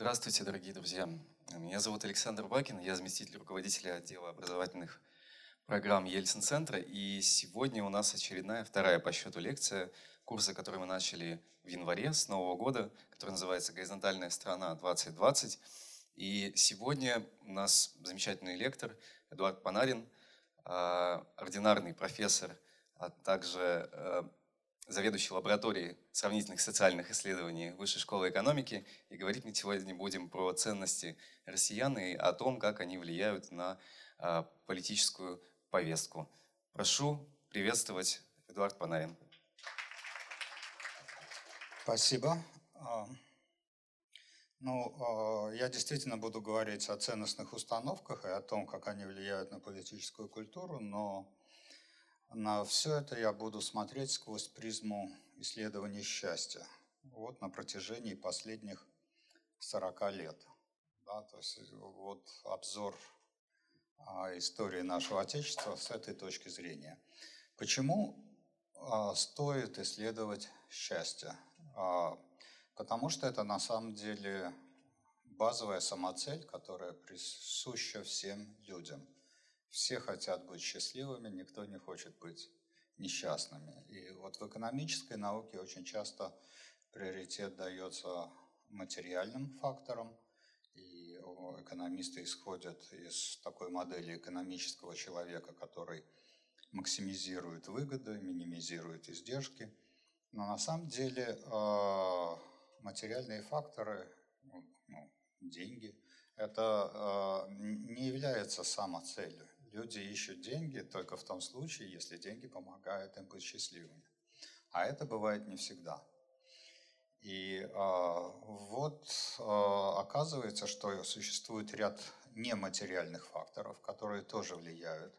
Здравствуйте, дорогие друзья. Меня зовут Александр Бакин, я заместитель руководителя отдела образовательных программ Ельцин-центра. И сегодня у нас очередная, вторая по счету лекция курса, который мы начали в январе с Нового года, который называется «Горизонтальная страна 2020». И сегодня у нас замечательный лектор Эдуард Панарин, а, ординарный профессор, а также э, заведующий лабораторией сравнительных социальных исследований Высшей школы экономики. И говорить мы сегодня будем про ценности россиян и о том, как они влияют на а, политическую повестку. Прошу приветствовать Эдуард Панарин. Спасибо. А, ну, а, я действительно буду говорить о ценностных установках и о том, как они влияют на политическую культуру, но на все это я буду смотреть сквозь призму исследования счастья. Вот на протяжении последних 40 лет. Да, то есть вот обзор а, истории нашего Отечества с этой точки зрения. Почему а, стоит исследовать счастье? А, Потому что это на самом деле базовая самоцель, которая присуща всем людям. Все хотят быть счастливыми, никто не хочет быть несчастными. И вот в экономической науке очень часто приоритет дается материальным факторам, и экономисты исходят из такой модели экономического человека, который максимизирует выгоды, минимизирует издержки. Но на самом деле а, материальные факторы, ну, ну, деньги, это э, не является самоцелью. Люди ищут деньги только в том случае, если деньги помогают им быть счастливыми. А это бывает не всегда. И э, вот э, оказывается, что существует ряд нематериальных факторов, которые тоже влияют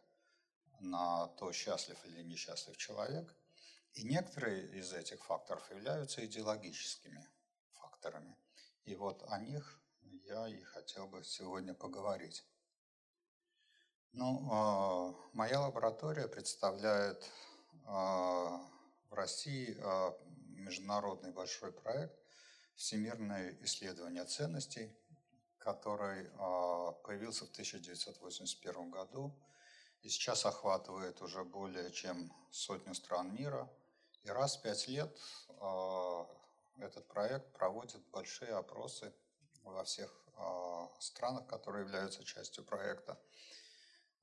на то, счастлив или несчастлив человек. И некоторые из этих факторов являются идеологическими факторами. И вот о них я и хотел бы сегодня поговорить. Ну, а, моя лаборатория представляет а, в России а, международный большой проект «Всемирное исследование ценностей», который появился в 1981 году и сейчас охватывает уже более чем сотню стран мира. И раз в пять лет этот проект проводит большие опросы во всех странах, которые являются частью проекта.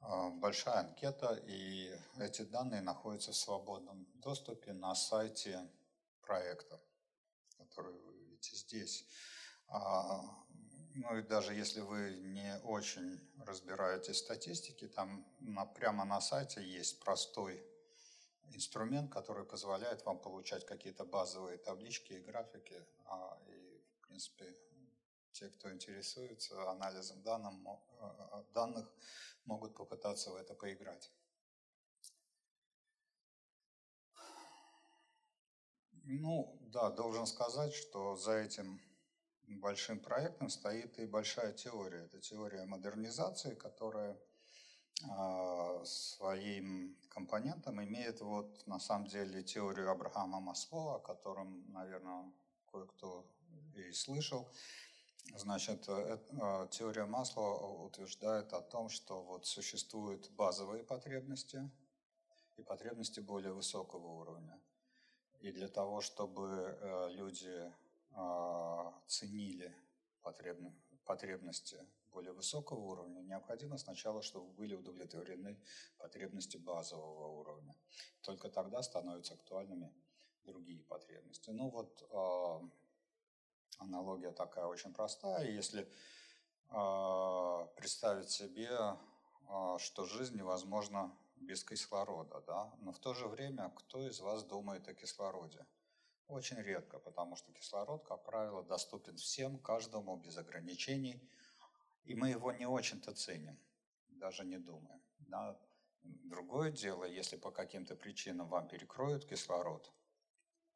А, большая анкета, и эти данные находятся в свободном доступе на сайте проекта, который вы видите здесь. А, ну и даже если вы не очень разбираетесь в статистике, там прямо на сайте есть простой инструмент, который позволяет вам получать какие-то базовые таблички и графики. А, и, в принципе, те, кто интересуется анализом данным, а, данных, могут попытаться в это поиграть. Ну, да, должен сказать, что за этим большим проектом стоит и большая теория. Это теория модернизации, которая а, своим компонентом имеет вот на самом деле теорию Абрахама Маслоу, о котором, наверное, кое-кто и слышал. Значит, э, а, теория Масла утверждает о том, что вот существуют базовые потребности и потребности более высокого уровня. И для того, чтобы э, люди ценили потребности более высокого уровня, необходимо сначала, чтобы были удовлетворены потребности базового уровня. Только тогда становятся актуальными другие потребности. Ну вот э, аналогия такая очень простая. Если э, представить себе, э, что жизнь невозможна без кислорода, да? но в то же время кто из вас думает о кислороде? Очень редко, потому что кислород, как правило, доступен всем, каждому, без ограничений – и мы его не очень-то ценим, даже не думаем. Да? Другое дело, если по каким-то причинам вам перекроют кислород,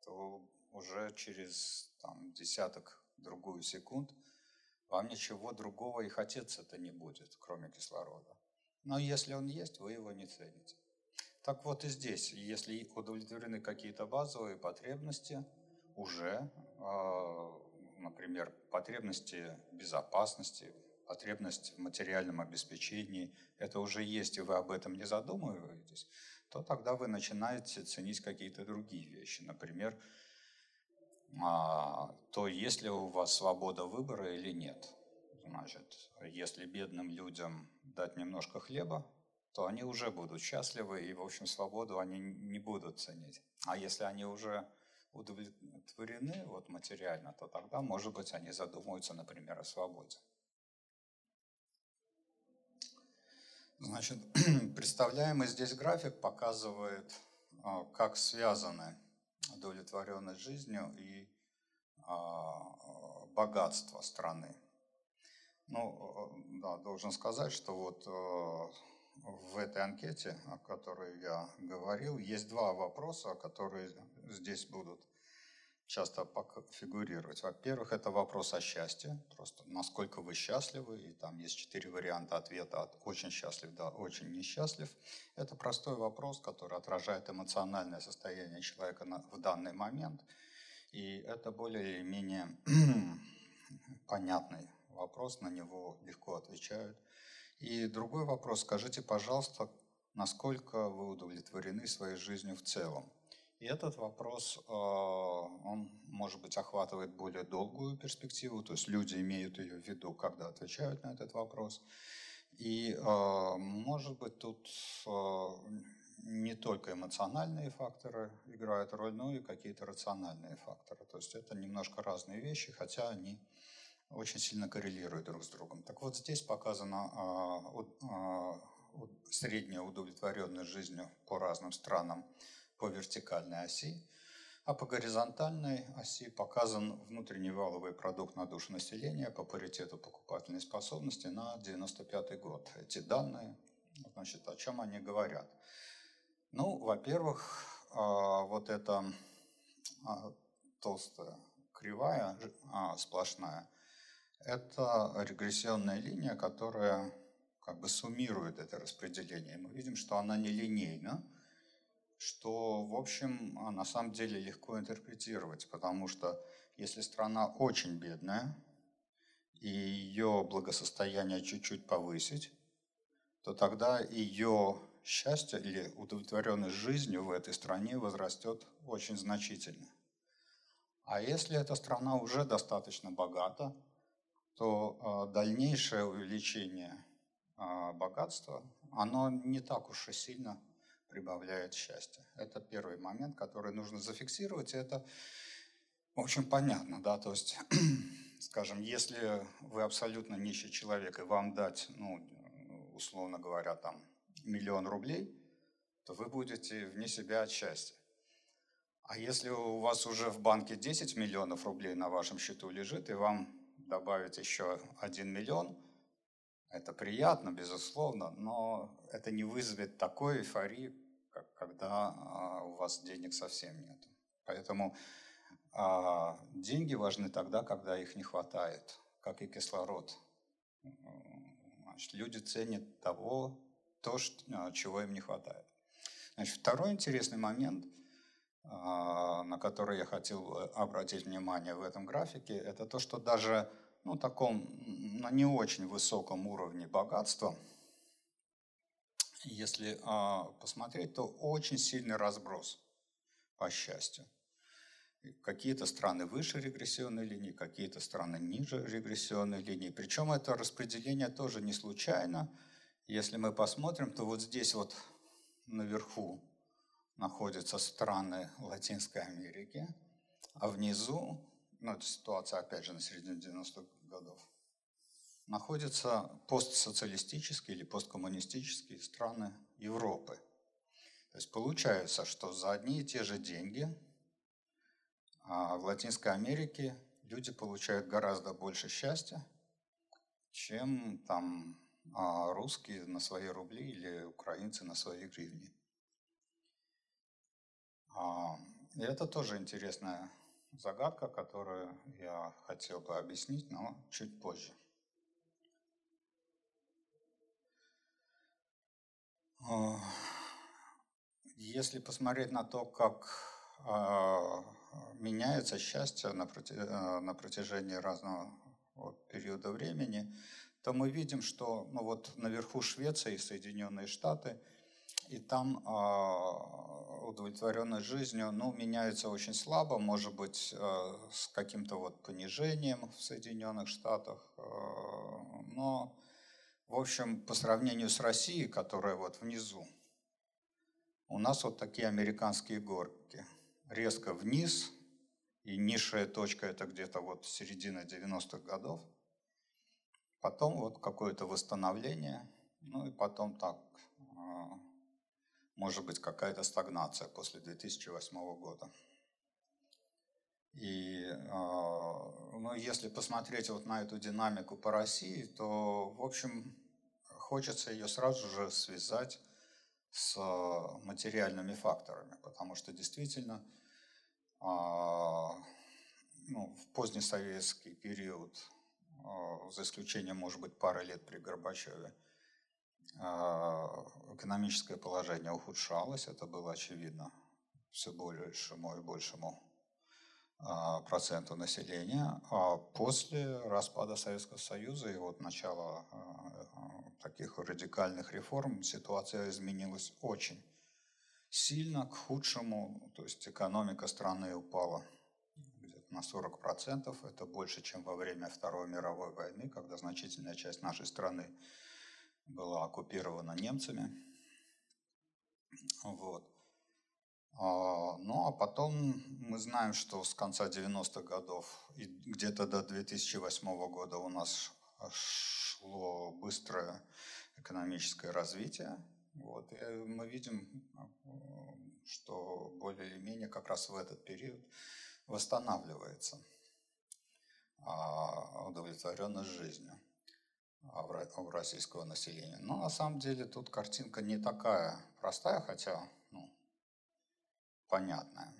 то уже через там, десяток другую секунд вам ничего другого и хотеться-то не будет, кроме кислорода. Но если он есть, вы его не цените. Так вот и здесь, если удовлетворены какие-то базовые потребности, уже э, например, потребности безопасности, потребность в материальном обеспечении, это уже есть, и вы об этом не задумываетесь, то тогда вы начинаете ценить какие-то другие вещи. Например, а, то есть ли у вас свобода выбора или нет. Значит, если бедным людям дать немножко хлеба, то они уже будут счастливы, и, в общем, свободу они не будут ценить. А если они уже удовлетворены вот, материально, то тогда, может быть, они задумаются, например, о свободе. Значит, представляемый здесь график показывает, а, как связаны удовлетворенность жизнью и а, богатство страны. Ну, да, должен сказать, что вот в этой анкете, о которой я говорил, есть два вопроса, которые здесь будут часто фигурировать. Во-первых, это вопрос о счастье, просто насколько вы счастливы, и там есть четыре варианта ответа от очень счастлив до очень несчастлив. Это простой вопрос, который отражает эмоциональное состояние человека в данный момент, и это более или менее понятный вопрос, на него легко отвечают и другой вопрос, скажите, пожалуйста, насколько вы удовлетворены своей жизнью в целом? И этот вопрос, э, он, может быть, охватывает более долгую перспективу, то есть люди имеют ее в виду, когда отвечают на этот вопрос. И, э, может быть, тут э, не только эмоциональные факторы играют роль, но и какие-то рациональные факторы. То есть это немножко разные вещи, хотя они очень сильно коррелируют друг с другом. Так вот здесь показана средняя удовлетворенность жизнью по разным странам по вертикальной оси, а по горизонтальной оси показан внутренний валовый продукт на душу населения по паритету покупательной способности на 95 год. Эти данные, значит, о чем они говорят? Ну, во-первых, а, вот эта толстая кривая сплошная – это регрессионная линия, которая как бы суммирует это распределение. Мы видим, что она не линейна, что, в общем, на самом деле легко интерпретировать, потому что если страна очень бедная, и ее благосостояние чуть-чуть повысить, то тогда ее счастье или удовлетворенность жизнью в этой стране возрастет очень значительно. А если эта страна уже достаточно богата, то а, дальнейшее увеличение а, богатства, оно не так уж и сильно прибавляет счастье. Это первый момент, который нужно зафиксировать. Это, в общем, понятно, да, то есть, скажем, если вы абсолютно нищий человек и вам дать, ну, условно говоря, там, миллион рублей, то вы будете вне себя от счастья. А если у вас уже в банке 10 миллионов рублей на вашем счету лежит, и вам добавить еще 1 миллион, это приятно, безусловно, но это не вызовет такой эйфории, как когда а, у вас денег совсем нет. Поэтому а, деньги важны тогда, когда их не хватает, как и кислород. Значит, люди ценят того, то, а, чего им не хватает. Значит, второй интересный момент – на который я хотел обратить внимание в этом графике, это то, что даже ну, таком, на не очень высоком уровне богатства, если а, посмотреть, то очень сильный разброс по счастью. Какие-то страны выше регрессионной линии, какие-то страны ниже регрессионной линии. Причем это распределение тоже не случайно. Если мы посмотрим, то вот здесь вот наверху находятся страны Латинской Америки, а внизу, ну это ситуация опять же на середине 90-х годов, находятся постсоциалистические или посткоммунистические страны Европы. То есть получается, что за одни и те же деньги а, в Латинской Америке люди получают гораздо больше счастья, чем там а, русские на свои рубли или украинцы на свои гривни. А, и это тоже интересная загадка, которую я хотел бы объяснить, но чуть позже. А, если посмотреть на то, как а, меняется счастье на, э, протяжении разного периода времени, то мы видим, что ну, вот наверху Швеция и Соединенные Штаты, и там э, удовлетворенность жизнью ну, меняется очень слабо, может быть, э, с каким-то вот понижением в Соединенных Штатах, э, но, в общем, по сравнению с Россией, которая вот внизу, у нас вот такие американские горки. Резко вниз, и низшая точка это где-то вот середина 90-х годов. Потом вот какое-то восстановление, ну и потом так, а, может быть, какая-то стагнация после 2008 года. И а, ну, если посмотреть вот на эту динамику по России, то, в общем, хочется ее сразу же связать с материальными факторами, потому что действительно а, ну, в позднесоветский период, а, за исключением, может быть, пары лет при Горбачеве, экономическое положение ухудшалось, это было очевидно все большему и большему проценту населения. А после распада Советского Союза и вот начала таких радикальных реформ ситуация изменилась очень сильно к худшему, то есть экономика страны упала где-то на 40%, это больше, чем во время Второй мировой войны, когда значительная часть нашей страны была оккупирована немцами. Вот. А, ну а потом мы знаем, что с конца 90-х годов и где-то до 2008 года у нас шло быстрое экономическое развитие. Вот. И мы видим, что более или менее как раз в этот период восстанавливается а, удовлетворенность жизнью у российского населения. Но на самом деле тут картинка не такая простая, хотя ну, понятная.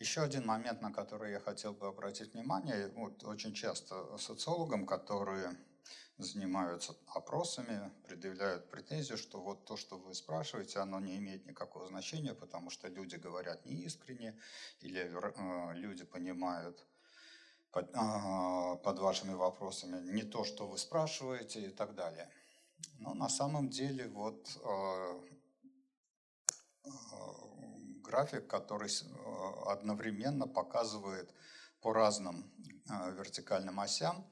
Еще один момент, на который я хотел бы обратить внимание, вот очень часто социологам, которые занимаются опросами, предъявляют претензию, что вот то, что вы спрашиваете, оно не имеет никакого значения, потому что люди говорят неискренне, или э, люди понимают под, э, под вашими вопросами не то, что вы спрашиваете и так далее. Но на самом деле вот э, э, график, который э, одновременно показывает по разным э, вертикальным осям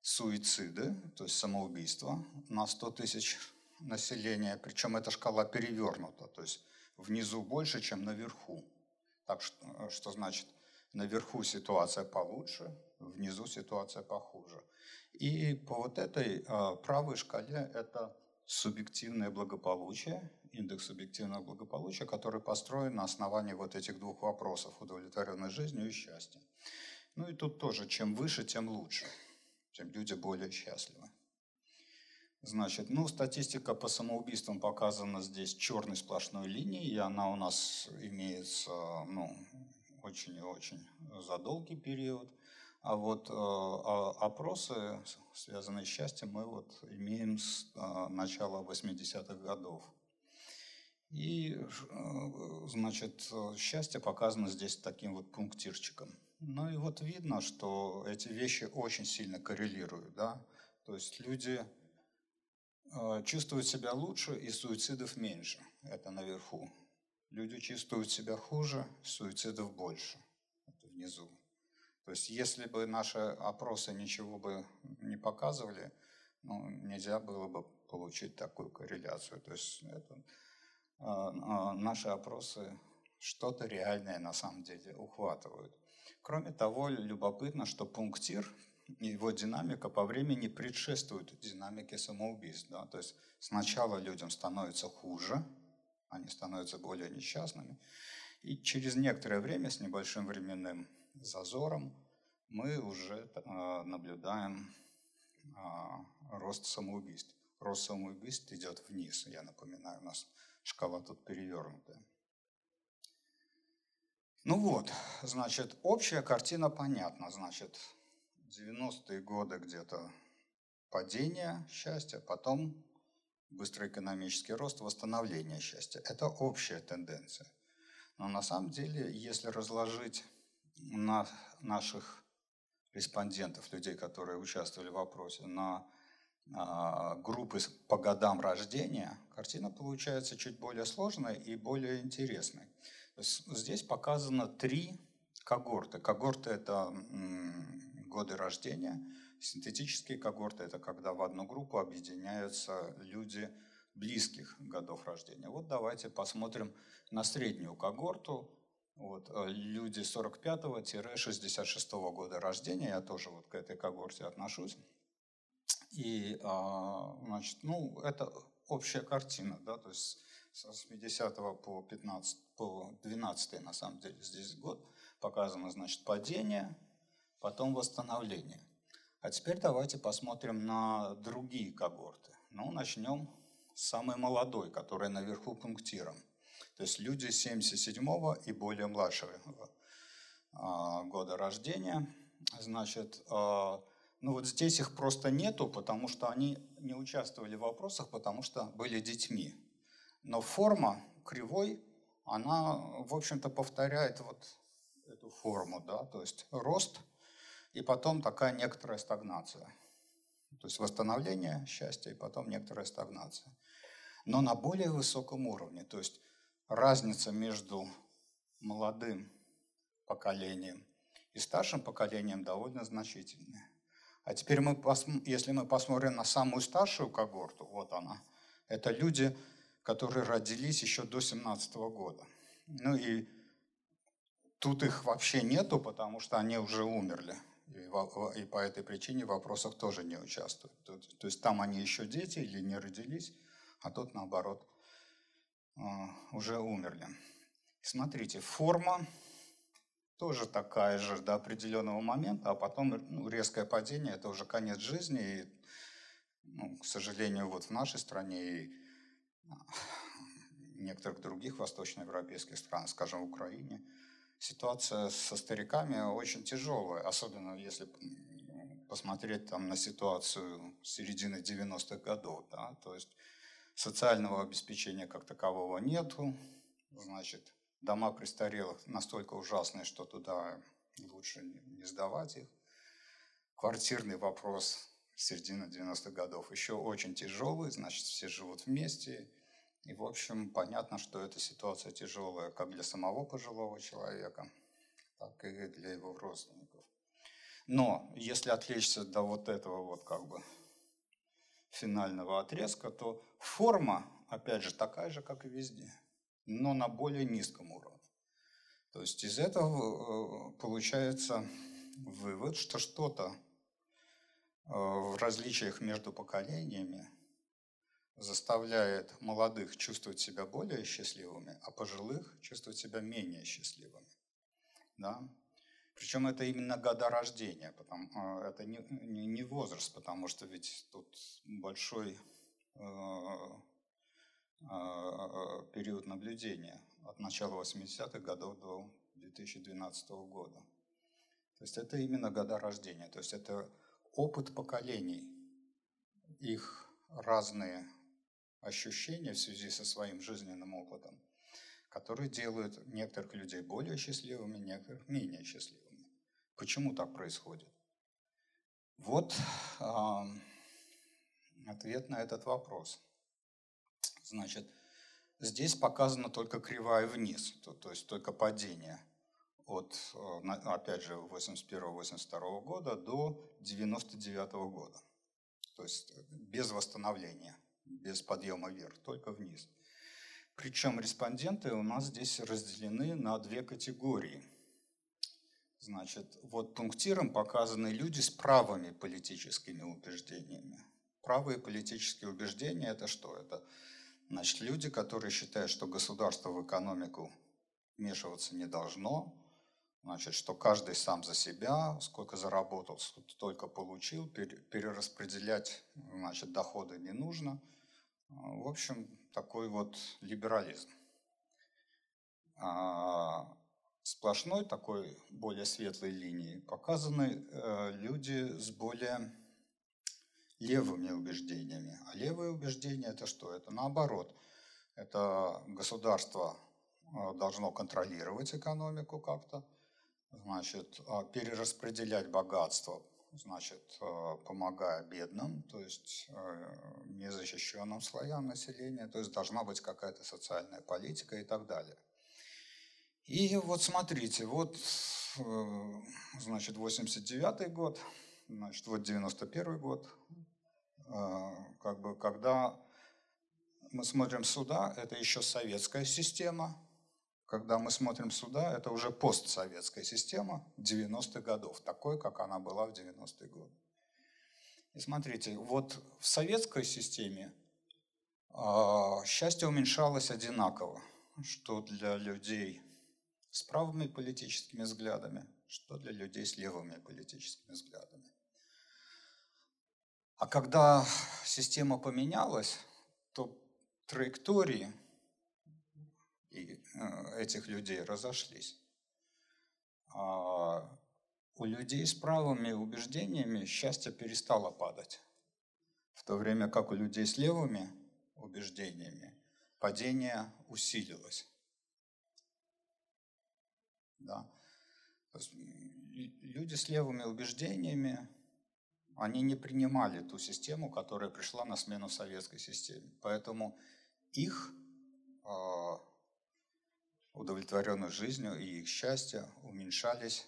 суициды, то есть самоубийства на 100 тысяч населения, причем эта шкала перевернута, то есть внизу больше, чем наверху. Так что, что значит, наверху ситуация получше, внизу ситуация похуже. И по вот этой э, правой шкале это субъективное благополучие, индекс субъективного благополучия, который построен на основании вот этих двух вопросов – удовлетворенной жизнью и счастья. Ну и тут тоже, чем выше, тем лучше тем люди более счастливы. Значит, ну, статистика по самоубийствам показана здесь черной сплошной линией, и она у нас имеется, ну, очень и очень за долгий период. А вот э, а опросы, связанные с счастьем, мы вот имеем с э, начала 80-х годов. И, э, значит, счастье показано здесь таким вот пунктирчиком. Ну и вот видно, что эти вещи очень сильно коррелируют, да. То есть люди э, чувствуют себя лучше и суицидов меньше. Это наверху. Люди чувствуют себя хуже, суицидов больше. Это внизу. То есть если бы наши опросы ничего бы не показывали, ну, нельзя было бы получить такую корреляцию. То есть это, э, наши опросы что-то реальное на самом деле ухватывают. Кроме того, любопытно, что пунктир его динамика по времени предшествует динамике самоубийств. Да? То есть сначала людям становится хуже, они становятся более несчастными, и через некоторое время с небольшим временным зазором мы уже э, наблюдаем э, рост самоубийств. Рост самоубийств идет вниз, я напоминаю, у нас шкала тут перевернутая. Ну вот, значит, общая картина понятна. Значит, 90-е годы где-то падение счастья, потом быстрый экономический рост, восстановление счастья. Это общая тенденция. Но на самом деле, если разложить на наших респондентов, людей, которые участвовали в вопросе, на а, группы по годам рождения, картина получается чуть более сложной и более интересной. Здесь показано три когорты. Когорты – это годы рождения, синтетические когорты – это когда в одну группу объединяются люди близких годов рождения. Вот давайте посмотрим на среднюю когорту. Вот, э, люди 45-66 года рождения, я тоже вот к этой когорте отношусь. И, а, значит, ну, это общая картина, да, то есть с 80 по 15, по 12 на самом деле здесь год показано, значит, падение, потом восстановление. А теперь давайте посмотрим на другие когорты. Ну, начнем с самой молодой, которая наверху пунктиром. То есть люди 77 и более младшего а, года рождения. Значит, а, ну вот здесь их просто нету, потому что они не участвовали в вопросах, потому что были детьми. Но форма кривой, она, в общем-то, повторяет вот эту форму, да, то есть рост и потом такая некоторая стагнация. То есть восстановление счастья и потом некоторая стагнация. Но на более высоком уровне, то есть разница между молодым поколением и старшим поколением довольно значительная. А теперь, мы, если мы посмотрим на самую старшую когорту, вот она, это люди, которые родились еще до 17 года. Ну и тут их вообще нету, потому что они уже умерли. И, по этой причине в вопросах тоже не участвуют. То, есть там они еще дети или не родились, а тут наоборот а, уже умерли. Смотрите, форма тоже такая же до определенного момента, а потом ну, резкое падение – это уже конец жизни. И, ну, к сожалению, вот в нашей стране и некоторых других восточноевропейских стран, скажем, в Украине, ситуация со стариками очень тяжелая, особенно если посмотреть там на ситуацию середины 90-х годов. Да? То есть социального обеспечения как такового нету, значит, дома престарелых настолько ужасные, что туда лучше не сдавать их. Квартирный вопрос середины 90-х годов еще очень тяжелый, значит, все живут вместе. И, в общем, понятно, что эта ситуация тяжелая как для самого пожилого человека, так и для его родственников. Но если отвлечься до вот этого вот как бы финального отрезка, то форма, опять же, такая же, как и везде – но на более низком уровне. То есть из этого э, получается вывод, что что-то э, в различиях между поколениями заставляет молодых чувствовать себя более счастливыми, а пожилых чувствовать себя менее счастливыми. Да? Причем это именно года рождения, потому, э, это не, не, не возраст, потому что ведь тут большой а, период наблюдения от начала 80-х годов до 2012 года. То есть это именно года рождения, то есть это опыт поколений, их разные ощущения в связи со своим жизненным опытом, которые делают некоторых людей более счастливыми, некоторых менее счастливыми. Почему так происходит? Вот э, ответ на этот вопрос – Значит, здесь показана только кривая вниз, то, то есть только падение от, э, опять же, 81-82 года до 99 года. То есть без восстановления, без подъема вверх, только вниз. Причем респонденты у нас здесь разделены на две категории. Значит, вот пунктиром показаны люди с правыми политическими убеждениями. Правые политические убеждения – это что? Это Значит, люди, которые считают, что государство в экономику вмешиваться не должно, значит, что каждый сам за себя, сколько заработал, столько получил, перераспределять значит, доходы не нужно. В общем, такой вот либерализм. А сплошной такой более светлой линией показаны э, люди с более левыми убеждениями. А левые убеждения это что? Это наоборот. Это государство должно контролировать экономику как-то, значит, перераспределять богатство, значит, помогая бедным, то есть незащищенным слоям населения, то есть должна быть какая-то социальная политика и так далее. И вот смотрите, вот, значит, 89 год, значит, вот 91 год, как бы, когда мы смотрим сюда, это еще советская система. Когда мы смотрим сюда, это уже постсоветская система 90-х годов, такой, как она была в 90-е годы. И смотрите, вот в советской системе э, счастье уменьшалось одинаково, что для людей с правыми политическими взглядами, что для людей с левыми политическими взглядами. А когда система поменялась, то траектории э, этих людей разошлись. А у людей с правыми убеждениями счастье перестало падать, в то время как у людей с левыми убеждениями падение усилилось. Да. люди с левыми убеждениями, они не принимали ту систему, которая пришла на смену советской системе. Поэтому их а, удовлетворенность жизнью и их счастье уменьшались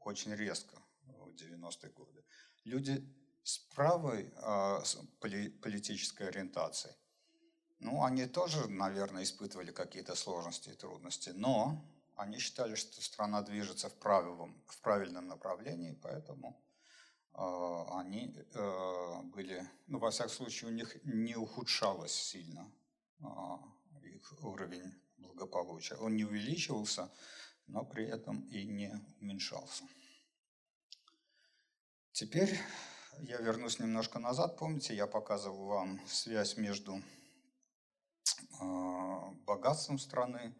очень резко в 90-е годы. Люди с правой а, политической ориентацией, ну, они тоже, наверное, испытывали какие-то сложности и трудности, но они считали, что страна движется в правильном, в правильном направлении, поэтому э, они э, были, ну, во всяком случае, у них не ухудшалось сильно а, их уровень благополучия. Он не увеличивался, но при этом и не уменьшался. Теперь я вернусь немножко назад. Помните, я показывал вам связь между а, богатством страны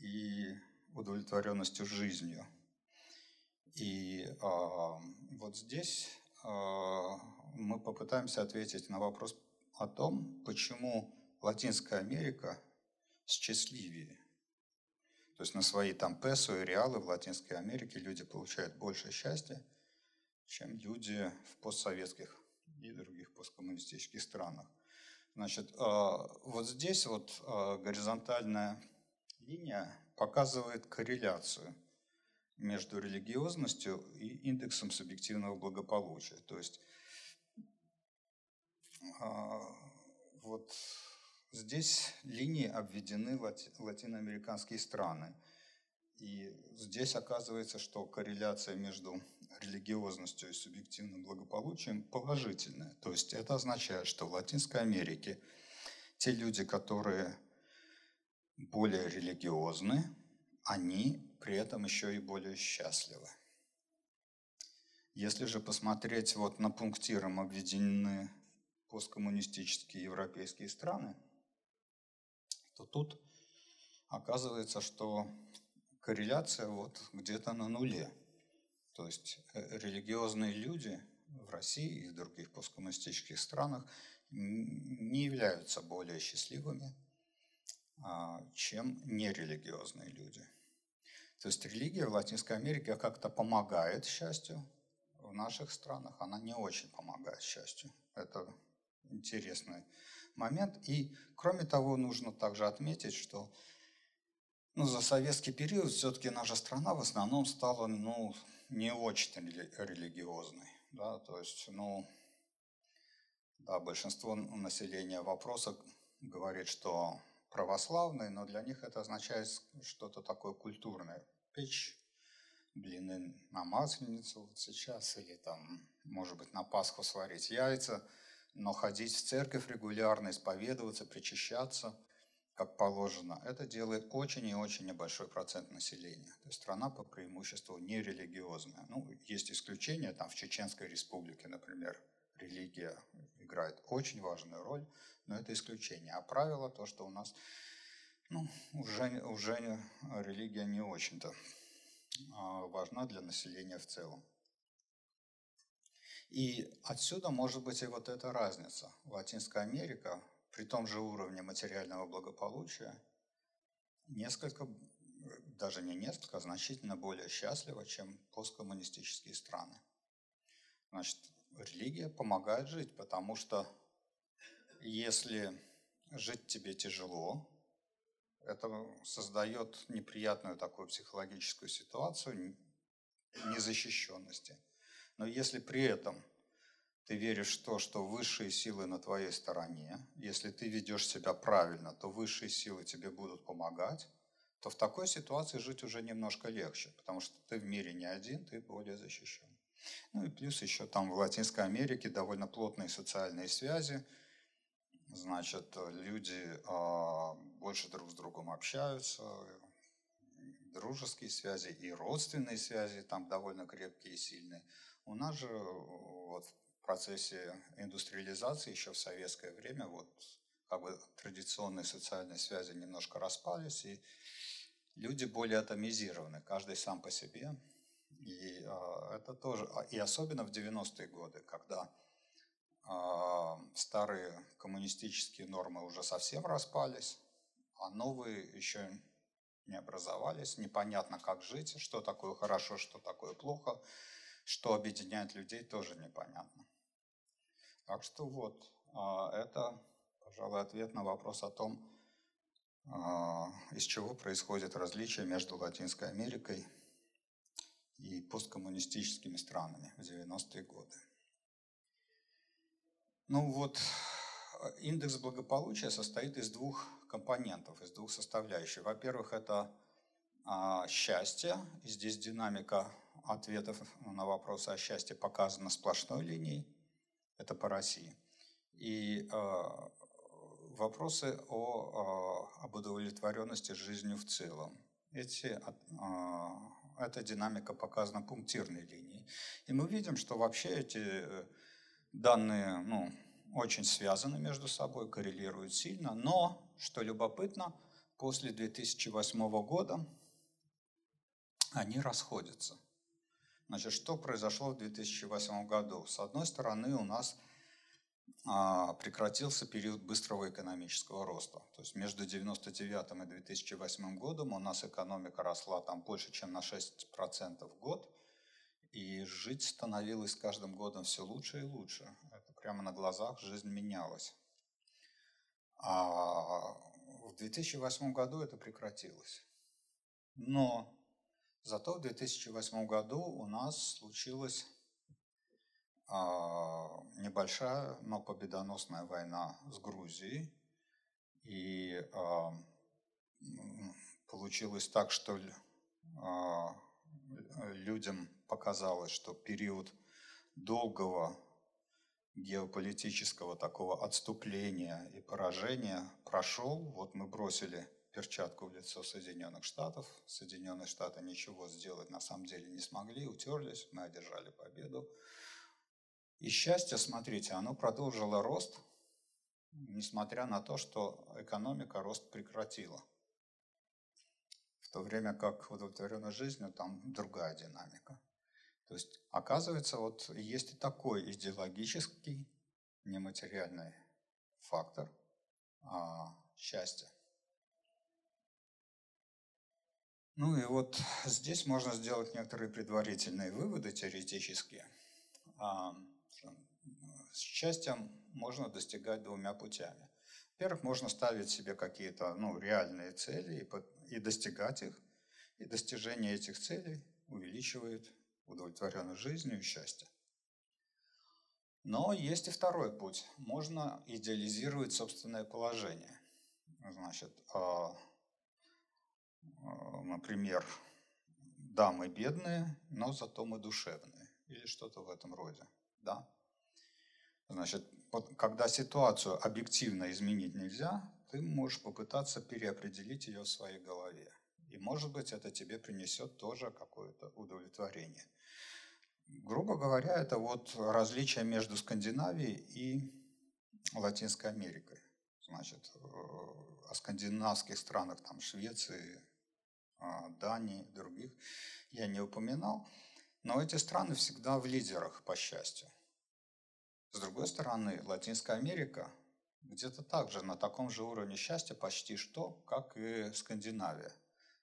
и удовлетворенностью жизнью. И а, вот здесь а, мы попытаемся ответить на вопрос о том, почему Латинская Америка счастливее. То есть на свои там песо и реалы в Латинской Америке люди получают больше счастья, чем люди в постсоветских и других посткоммунистических странах. Значит, а, вот здесь вот а, горизонтальная линия показывает корреляцию между религиозностью и индексом субъективного благополучия. То есть а, вот Здесь линии обведены лати, латиноамериканские страны. И здесь оказывается, что корреляция между религиозностью и субъективным благополучием положительная. То есть это означает, что в Латинской Америке те люди, которые более религиозны, они при этом еще и более счастливы. Если же посмотреть вот на пунктиром обведены посткоммунистические европейские страны, то тут оказывается, что корреляция вот где-то на нуле. То есть э, религиозные люди в России и в других посткоммунистических странах не являются более счастливыми, а, чем нерелигиозные люди. То есть религия в Латинской Америке как-то помогает счастью, в наших странах она не очень помогает счастью. Это интересный момент. И, кроме того, нужно также отметить, что ну, за советский период все-таки наша страна в основном стала ну, не очень религиозной. Да? То есть, ну, да, большинство населения вопроса говорит, что православные, но для них это означает что-то такое культурное. Печь блины на масленицу вот сейчас, или там, может быть, на Пасху сварить яйца – но ходить в церковь регулярно, исповедоваться, причащаться, как положено, это делает очень и очень небольшой процент населения. То есть страна по преимуществу нерелигиозная. Ну, есть исключения, там в Чеченской республике, например, религия играет очень важную роль, но это исключение. А правило то, что у нас ну, уже, уже религия не очень-то а, важна для населения в целом. И отсюда может быть и вот эта разница. Латинская Америка при том же уровне материального благополучия несколько, даже не несколько, а значительно более счастлива, чем посткоммунистические страны. Значит, религия помогает жить, потому что если жить тебе тяжело, это создает неприятную такую психологическую ситуацию незащищенности. Но если при этом ты веришь в то, что высшие силы на твоей стороне, если ты ведешь себя правильно, то высшие силы тебе будут помогать, то в такой ситуации жить уже немножко легче, потому что ты в мире не один, ты более защищен. Ну и плюс еще там в Латинской Америке довольно плотные социальные связи, значит, люди э, больше друг с другом общаются, дружеские связи и родственные связи там довольно крепкие и сильные. У нас же вот в процессе индустриализации еще в советское время вот как бы традиционные социальные связи немножко распались, и люди более атомизированы, каждый сам по себе. И э, это тоже, а, и особенно в 90-е годы, когда э, старые коммунистические нормы уже совсем распались, а новые еще не образовались, непонятно, как жить, что такое хорошо, что такое плохо, что объединяет людей, тоже непонятно. Так что вот, а, это, пожалуй, ответ на вопрос о том, а, из чего происходит различие между Латинской Америкой и посткоммунистическими странами в 90-е годы. Ну вот, индекс благополучия состоит из двух компонентов, из двух составляющих. Во-первых, это а, счастье, и здесь динамика ответов на вопросы о счастье показана сплошной линией, это по России. И а, вопросы о, а, об удовлетворенности жизнью в целом. Эти, а, эта динамика показана пунктирной линией. И мы видим, что вообще эти э, данные ну, очень связаны между собой, коррелируют сильно, но, что любопытно, после 2008 года они расходятся. Значит, что произошло в 2008 году? С одной стороны, у нас а, прекратился период быстрого экономического роста. То есть между 1999 и 2008 годом у нас экономика росла там больше, чем на 6% в год, и жить становилось с каждым годом все лучше и лучше. Это прямо на глазах жизнь менялась. А в 2008 году это прекратилось. Но зато в 2008 году у нас случилась а, небольшая, но победоносная война с Грузией. И а, получилось так, что а, людям показалось, что период долгого геополитического такого отступления и поражения прошел. Вот мы бросили перчатку в лицо Соединенных Штатов. Соединенные Штаты ничего сделать на самом деле не смогли, утерлись, мы одержали победу. И счастье, смотрите, оно продолжило рост, несмотря на то, что экономика рост прекратила. В то время как удовлетворенной жизнью там другая динамика. То есть, оказывается, вот есть и такой идеологический, нематериальный фактор а, счастья. Ну и вот здесь можно сделать некоторые предварительные выводы теоретические. А, счастьем можно достигать двумя путями. Во-первых, можно ставить себе какие-то ну, реальные цели и, и достигать их. И достижение этих целей увеличивает удовлетворенной жизнью и счастье. Но есть и второй путь. Можно идеализировать собственное положение. Значит, а, например, да, мы бедные, но зато мы душевные. Или что-то в этом роде. Да? Значит, когда ситуацию объективно изменить нельзя, ты можешь попытаться переопределить ее в своей голове. И, может быть, это тебе принесет тоже какое-то удовлетворение. Грубо говоря, это вот различие между Скандинавией и Латинской Америкой. Значит, э, о скандинавских странах, там Швеции, Дании, других я не упоминал. Но эти страны всегда в лидерах, по счастью. С другой стороны, Латинская Америка где-то так же, на таком же уровне счастья почти что, как и Скандинавия.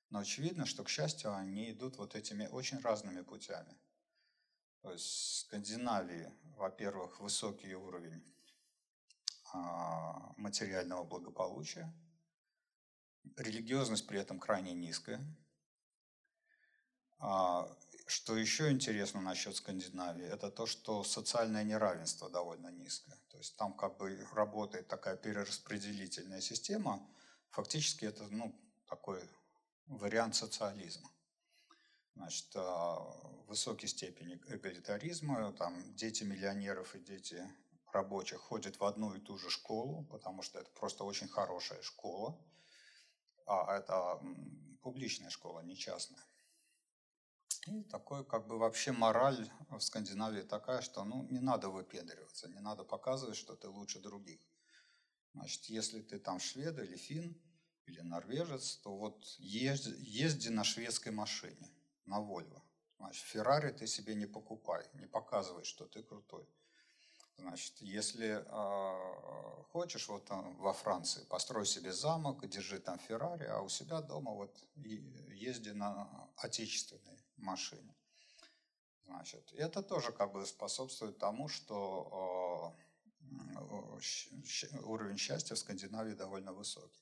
Но очевидно, что, к счастью, они идут вот этими очень разными путями. То есть в Скандинавии, во-первых, высокий уровень а, материального благополучия, религиозность при этом крайне низкая. А, что еще интересно насчет Скандинавии, это то, что социальное неравенство довольно низкое. То есть там как бы работает такая перераспределительная система. Фактически это ну, такой вариант социализма. Значит, а, высокий степень эгалитаризма, там дети миллионеров и дети рабочих ходят в одну и ту же школу, потому что это просто очень хорошая школа, а это публичная школа, не частная. И такой, как бы вообще мораль в Скандинавии такая, что ну, не надо выпендриваться, не надо показывать, что ты лучше других. Значит, если ты там швед или фин, или норвежец, то вот езди, езди на шведской машине, на Вольво. Значит, Феррари ты себе не покупай, не показывай, что ты крутой. Значит, если э, хочешь, вот там во Франции, построй себе замок, держи там Феррари, а у себя дома вот езди на отечественной машине. Значит, это тоже как бы способствует тому, что э, уровень счастья в Скандинавии довольно высокий.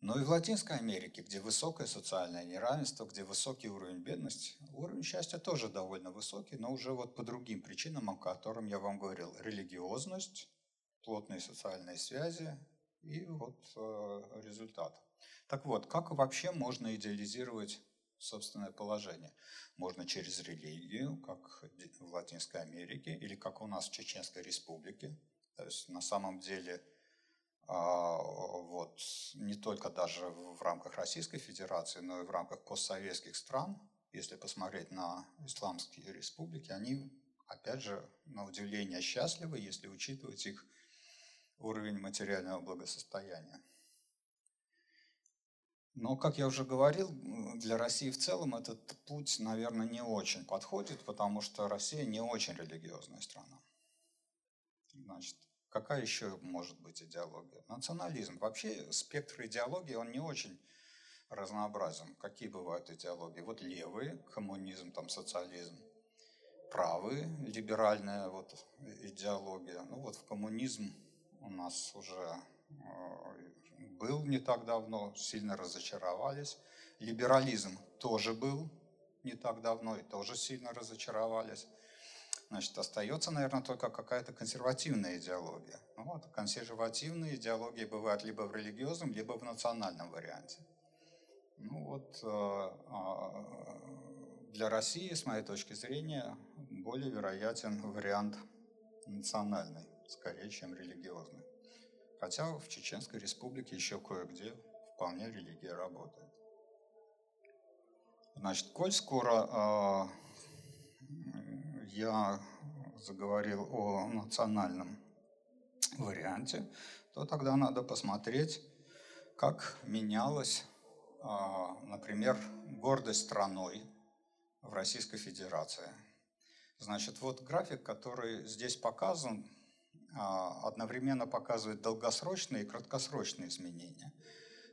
Но и в Латинской Америке, где высокое социальное неравенство, где высокий уровень бедности, уровень счастья тоже довольно высокий, но уже вот по другим причинам, о которых я вам говорил. Религиозность, плотные социальные связи и вот э, результат. Так вот, как вообще можно идеализировать собственное положение. Можно через религию, как в Латинской Америке, или как у нас в Чеченской Республике. То есть на самом деле вот, не только даже в рамках Российской Федерации, но и в рамках постсоветских стран, если посмотреть на исламские республики, они, опять же, на удивление счастливы, если учитывать их уровень материального благосостояния. Но, как я уже говорил, для России в целом этот путь, наверное, не очень подходит, потому что Россия не очень религиозная страна. Значит, какая еще может быть идеология? Национализм. Вообще спектр идеологии, он не очень разнообразен. Какие бывают идеологии? Вот левые, коммунизм, там, социализм. Правые, либеральная вот идеология. Ну вот в коммунизм у нас уже э, был не так давно, сильно разочаровались. Либерализм тоже был не так давно и тоже сильно разочаровались. Значит, остается, наверное, только какая-то консервативная идеология. Ну, вот, консервативные идеологии бывают либо в религиозном, либо в национальном варианте. Ну вот, э, э, для России, с моей точки зрения, более вероятен вариант национальный, скорее, чем религиозный. Хотя в Чеченской республике еще кое-где вполне религия работает. Значит, коль скоро э, я заговорил о национальном варианте, то тогда надо посмотреть, как менялась, э, например, гордость страной в Российской Федерации. Значит, вот график, который здесь показан, а, одновременно показывает долгосрочные и краткосрочные изменения.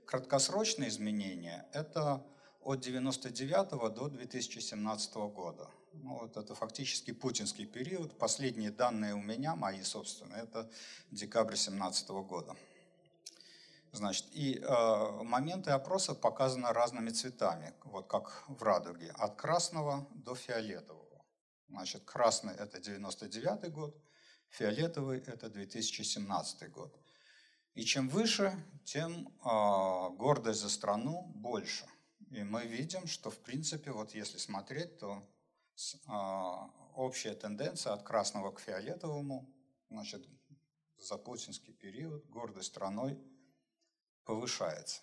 Краткосрочные изменения – это от 1999 до 2017 года. Ну, вот это фактически путинский период. Последние данные у меня, мои собственные, это декабрь 2017 года. Значит, и э, моменты опроса показаны разными цветами, вот как в радуге, от красного до фиолетового. Значит, красный – это 99 год, Фиолетовый – это 2017 год. И чем выше, тем э, гордость за страну больше. И мы видим, что в принципе, вот если смотреть, то общая тенденция от красного к фиолетовому, значит, за путинский период гордость страной повышается.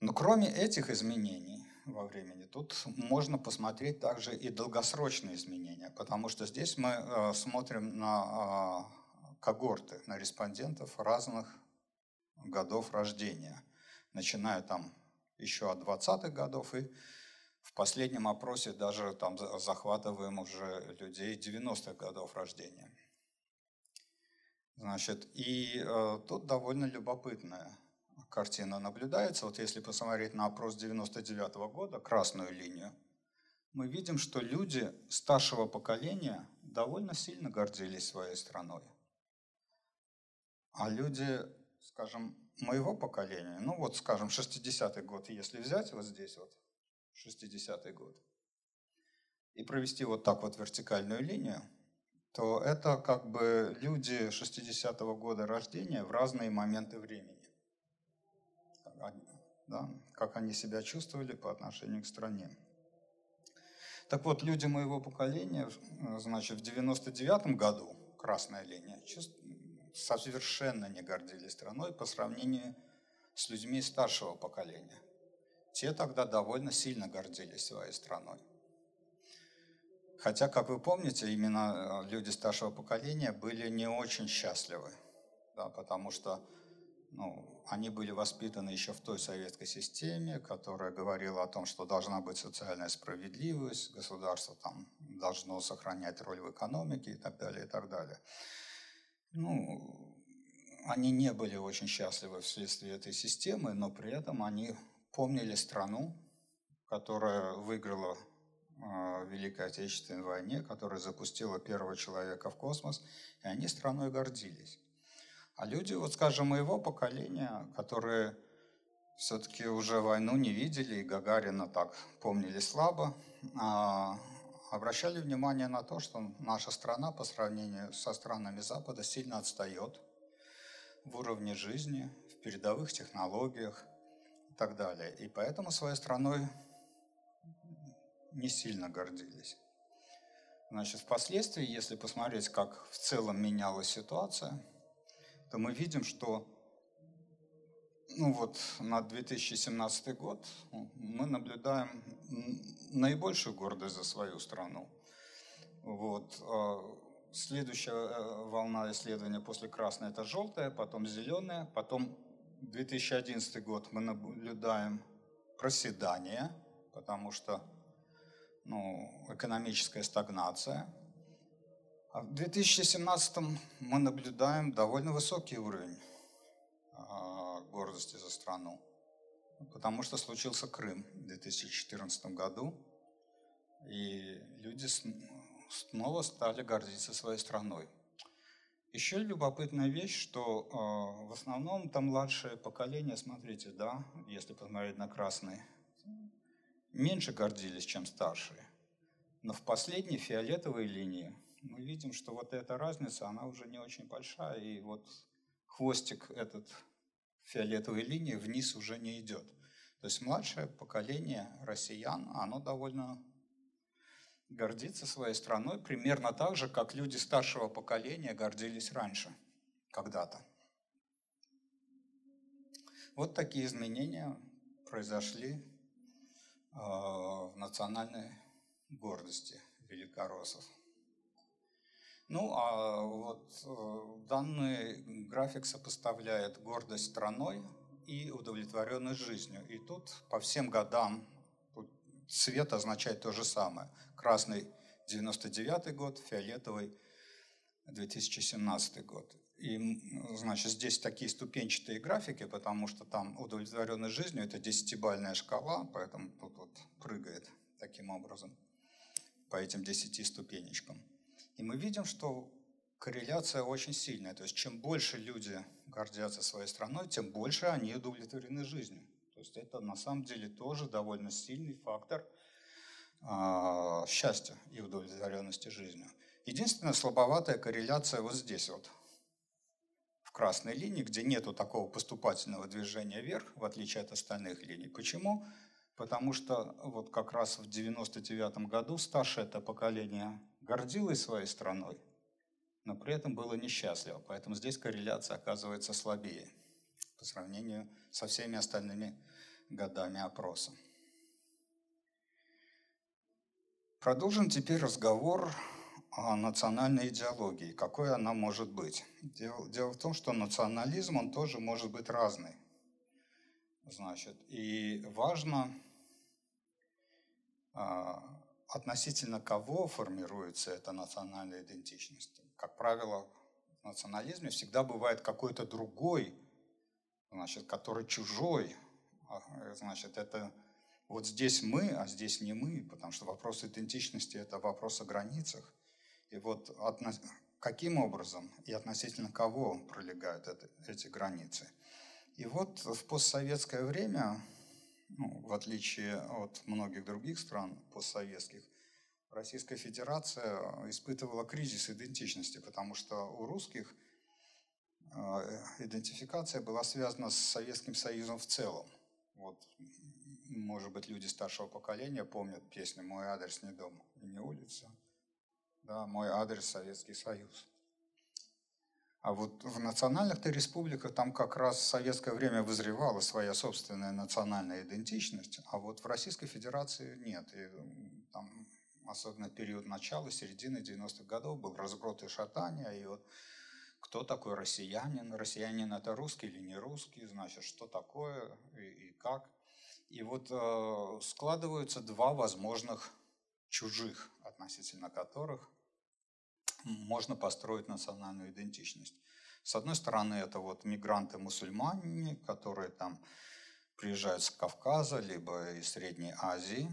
Но кроме этих изменений, во времени. Тут можно посмотреть также и долгосрочные изменения, потому что здесь мы э, смотрим на э, когорты, на респондентов разных годов рождения, начиная там еще от 20-х годов и в последнем опросе даже там захватываем уже людей 90-х годов рождения. Значит, и э, тут довольно любопытная картина наблюдается. Вот если посмотреть на опрос 99 года, красную линию, мы видим, что люди старшего поколения довольно сильно гордились своей страной. А люди, скажем, моего поколения, ну вот, скажем, 60-й год, если взять вот здесь вот, 60-й год, и провести вот так вот вертикальную линию, то это как бы люди 60-го года рождения в разные моменты времени. Да, как они себя чувствовали по отношению к стране. Так вот, люди моего поколения, значит, в 99 году, красная линия, совершенно не гордились страной по сравнению с людьми старшего поколения. Те тогда довольно сильно гордились своей страной. Хотя, как вы помните, именно э, люди старшего поколения были не очень счастливы, да, потому что ну, они были воспитаны еще в той советской системе, которая говорила о том, что должна быть социальная справедливость, государство там должно сохранять роль в экономике и так далее, и так далее. Ну, они не были очень счастливы вследствие этой системы, но при этом они помнили страну, которая выиграла в Великой Отечественной войне, которая запустила первого человека в космос, и они страной гордились. А люди, вот скажем, моего поколения, которые все-таки уже войну не видели и Гагарина так помнили слабо, а, обращали внимание на то, что наша страна по сравнению со странами Запада сильно отстает в уровне жизни, в передовых технологиях так далее. И поэтому своей страной не сильно гордились. Значит, впоследствии, если посмотреть, как в целом менялась ситуация, то мы видим, что ну вот, на 2017 год мы наблюдаем наибольшую гордость за свою страну. Вот. А следующая э, волна исследования после красной – это желтая, потом зеленая, потом 2011 год мы наблюдаем проседание, потому что ну, экономическая стагнация. А в 2017 мы наблюдаем довольно высокий уровень э, гордости за страну, потому что случился Крым в 2014 году, и люди снова стали гордиться своей страной. Еще любопытная вещь, что э, в основном там младшее поколение, смотрите, да, если посмотреть на красный меньше гордились, чем старшие. Но в последней фиолетовой линии мы видим, что вот эта разница, она уже не очень большая, и вот хвостик этот фиолетовой линии вниз уже не идет. То есть младшее поколение россиян, оно довольно гордится своей страной примерно так же, как люди старшего поколения гордились раньше, когда-то. Вот такие изменения произошли а, в национальной гордости великороссов. Ну, а вот э, данный график сопоставляет гордость страной и удовлетворенность жизнью. И тут по всем годам цвет означает то же самое. Красный 99 год, фиолетовый 2017 год. И, значит, здесь такие ступенчатые графики, потому что там удовлетворенность жизнью – это десятибальная шкала, поэтому тут вот прыгает таким образом по этим десяти ступенечкам. И мы видим, что корреляция очень сильная. То есть чем больше люди гордятся своей страной, тем больше они удовлетворены жизнью. То есть это на самом деле тоже довольно сильный фактор э, счастья и удовлетворенности жизнью. Единственная слабоватая корреляция вот здесь вот – в красной линии, где нету такого поступательного движения вверх, в отличие от остальных линий. Почему? Потому что вот как раз в 99 году старшее это поколение гордилось своей страной, но при этом было несчастливо. Поэтому здесь корреляция оказывается слабее по сравнению со всеми остальными годами опроса. Продолжим теперь разговор о национальной идеологии, какой она может быть. Дело, дело в том, что национализм, он тоже может быть разный. Значит, и важно а, относительно кого формируется эта национальная идентичность. Как правило, национализме всегда бывает какой-то другой, значит, который чужой. Значит, это вот здесь мы, а здесь не мы, потому что вопрос идентичности – это вопрос о границах. И вот каким образом и относительно кого пролегают это, эти границы. И вот в постсоветское время, ну, в отличие от многих других стран постсоветских, Российская Федерация испытывала кризис идентичности, потому что у русских э, идентификация была связана с Советским Союзом в целом. Вот, может быть, люди старшего поколения помнят песню «Мой адрес не дом и не улица». Да, «Мой адрес Советский Союз». А вот в национальных-то республиках там как раз в советское время вызревала своя собственная национальная идентичность, а вот в Российской Федерации нет. И там особенно период начала, середины 90-х годов, был разброд и шатания, и вот кто такой россиянин, россиянин это русский или не русский, значит, что такое и, и как. И вот э, складываются два возможных чужих, относительно которых можно построить национальную идентичность. С одной стороны, это вот мигранты-мусульмане, которые там приезжают с Кавказа, либо из Средней Азии,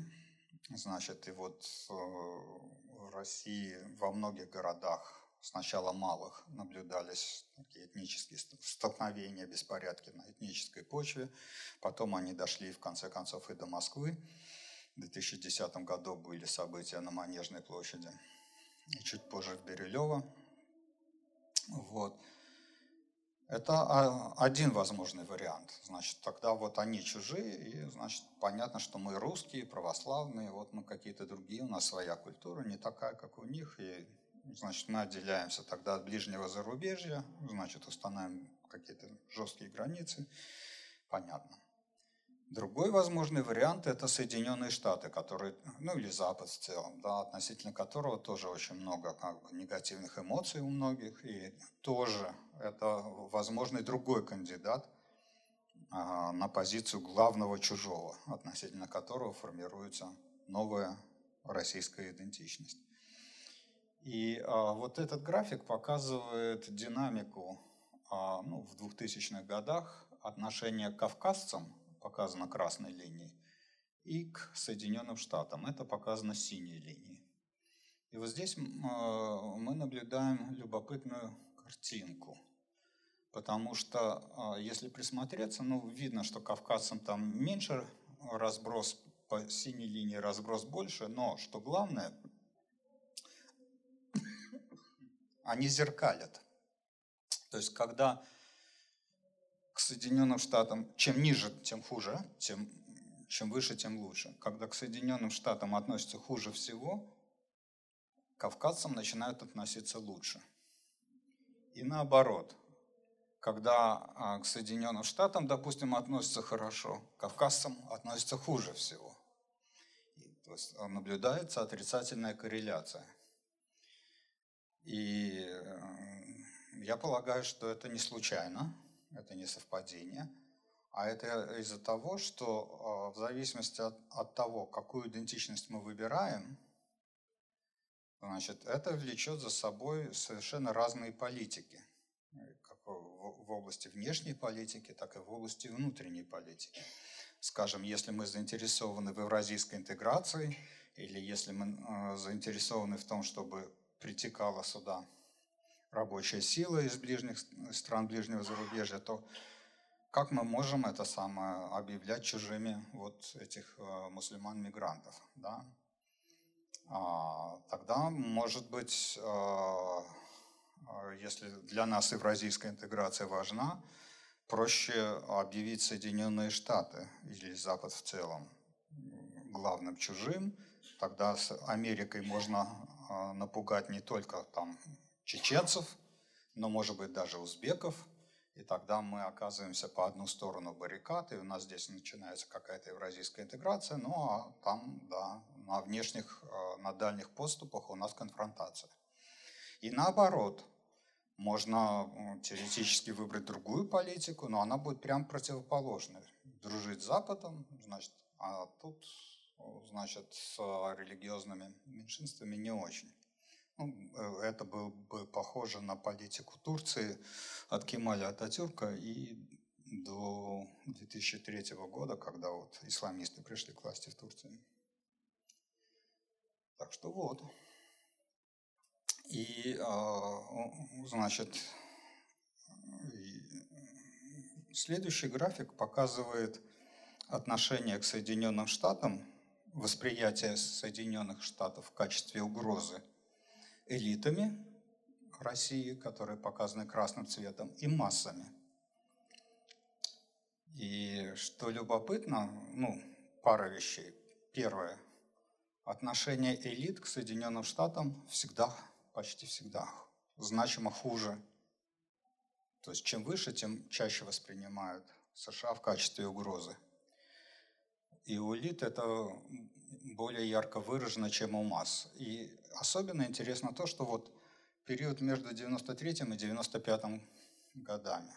Значит, и вот э, в России во многих городах, сначала малых, наблюдались такие этнические столкновения, беспорядки на этнической почве. Потом они дошли, в конце концов, и до Москвы. В 2010 году были события на Манежной площади. И чуть позже в Бирюлево. Вот. Это а, один возможный вариант. Значит, тогда вот они чужие, и значит, понятно, что мы русские, православные, вот мы какие-то другие, у нас своя культура, не такая, как у них, и значит, мы отделяемся тогда от ближнего зарубежья, значит, устанавливаем какие-то жесткие границы, понятно. Другой возможный вариант – это Соединенные Штаты, которые, ну или Запад в целом, да, относительно которого тоже очень много как бы, негативных эмоций у многих, и тоже это возможный другой кандидат а, на позицию главного чужого, относительно которого формируется новая российская идентичность. И а, вот этот график показывает динамику а, ну, в 2000-х годах отношения к кавказцам показано красной линией, и к Соединенным Штатам. Это показано синей линией. И вот здесь мы наблюдаем любопытную картинку. Потому что, а, если присмотреться, ну, видно, что кавказцам там меньше разброс, по синей линии разброс больше, но, что главное, они зеркалят. То есть, когда к Соединенным Штатам, чем ниже, тем хуже, тем, чем выше, тем лучше. Когда к Соединенным Штатам относятся хуже всего, к кавказцам начинают относиться лучше. И наоборот, когда а, к Соединенным Штатам, допустим, относятся хорошо, к кавказцам относятся хуже всего. То есть наблюдается отрицательная корреляция. И э, я полагаю, что это не случайно, это не совпадение, а это из-за того, что а, в зависимости от, от того, какую идентичность мы выбираем, значит, это влечет за собой совершенно разные политики, как в области внешней политики, так и в области внутренней политики. Скажем, если мы заинтересованы в евразийской интеграции, или если мы а, заинтересованы в том, чтобы притекала сюда рабочая сила из ближних стран ближнего зарубежья, то как мы можем это самое объявлять чужими вот этих э, мусульман-мигрантов, да? А, тогда, может быть, э, э, если для нас евразийская интеграция важна, проще объявить Соединенные Штаты или Запад в целом главным чужим, тогда с Америкой можно напугать не только там чеченцев, но может быть даже узбеков, и тогда мы оказываемся по одну сторону баррикад, и у нас здесь начинается какая-то евразийская интеграция, ну а там, да, на внешних, э, на дальних поступах у нас конфронтация. И наоборот, можно теоретически выбрать другую политику, но она будет прям противоположной. Дружить с Западом, значит, а тут, значит, с религиозными меньшинствами не очень. Ну, э, это было бы похоже на политику Турции от Кемаля Ататюрка и до 2003 года, когда вот исламисты пришли к власти в Турции. Так что вот. И, а, значит, следующий график показывает отношение к Соединенным Штатам, восприятие Соединенных Штатов в качестве угрозы элитами России, которые показаны красным цветом, и массами. И что любопытно, ну, пара вещей. Первое. Отношение элит к Соединенным Штатам всегда, почти всегда, значимо хуже. То есть чем выше, тем чаще воспринимают США в качестве угрозы. И у это более ярко выражено, чем у масс. И особенно интересно то, что вот период между 93 и 95 годами.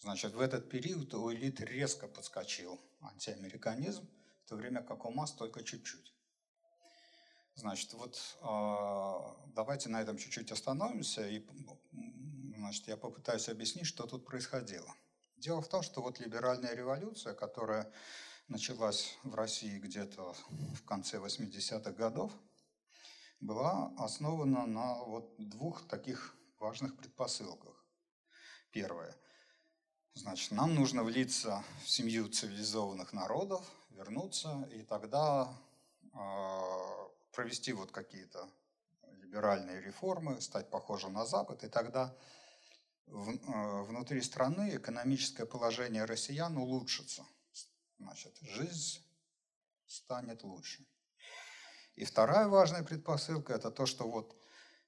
Значит, в этот период у элит резко подскочил антиамериканизм, в то время как у масс только чуть-чуть. Значит, вот э, давайте на этом чуть-чуть остановимся, и значит, я попытаюсь объяснить, что тут происходило. Дело в том, что вот либеральная революция, которая началась в России где-то в конце 80-х годов, была основана на вот двух таких важных предпосылках. Первое. Значит, нам нужно влиться в семью цивилизованных народов, вернуться, и тогда э, провести вот какие-то либеральные реформы, стать похожим на Запад, и тогда в, э, внутри страны экономическое положение россиян улучшится значит, жизнь станет лучше. И вторая важная предпосылка – это то, что вот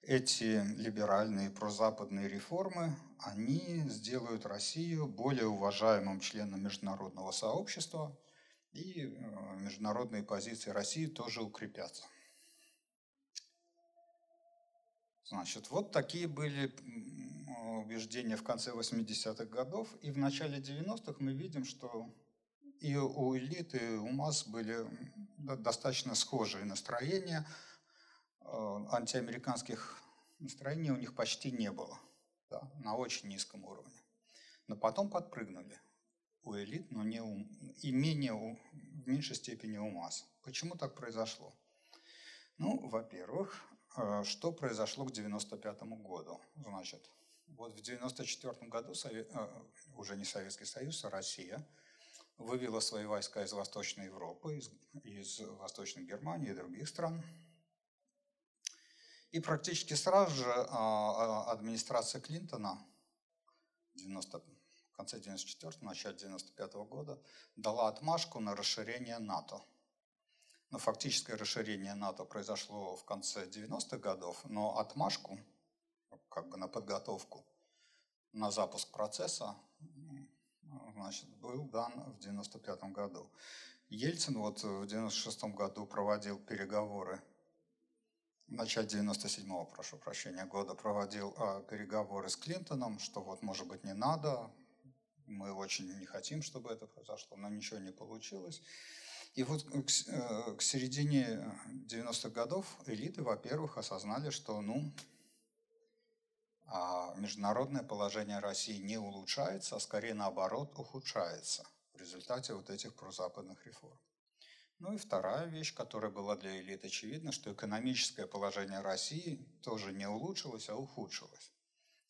эти либеральные прозападные реформы, они сделают Россию более уважаемым членом международного сообщества, и э, международные позиции России тоже укрепятся. Значит, вот такие были убеждения в конце 80-х годов, и в начале 90-х мы видим, что и у элиты, и у масс были достаточно схожие настроения. Э, антиамериканских настроений у них почти не было, да, на очень низком уровне. Но потом подпрыгнули у элит, но не у, и менее у, в меньшей степени у масс. Почему так произошло? Ну, во-первых, э, что произошло к 95 году? Значит, вот в 94 году э, уже не Советский Союз, а Россия – вывела свои войска из Восточной Европы, из, из Восточной Германии и других стран. И практически сразу же а, а, администрация Клинтона в 90, в конце 94 начале 95 -го года дала отмашку на расширение НАТО. Но фактическое расширение НАТО произошло в конце 90-х годов, но отмашку, как бы на подготовку, на запуск процесса значит, был дан в 1995 году. Ельцин вот в 1996 году проводил переговоры, в начале 97-го, прошу прощения, года проводил а, переговоры с Клинтоном, что вот, может быть, не надо, мы очень не хотим, чтобы это произошло, но ничего не получилось. И вот к, э, к середине 90-х годов элиты, во-первых, осознали, что, ну, а международное положение России не улучшается, а скорее наоборот ухудшается в результате вот этих прозападных реформ. Ну и вторая вещь, которая была для элит очевидна, что экономическое положение России тоже не улучшилось, а ухудшилось.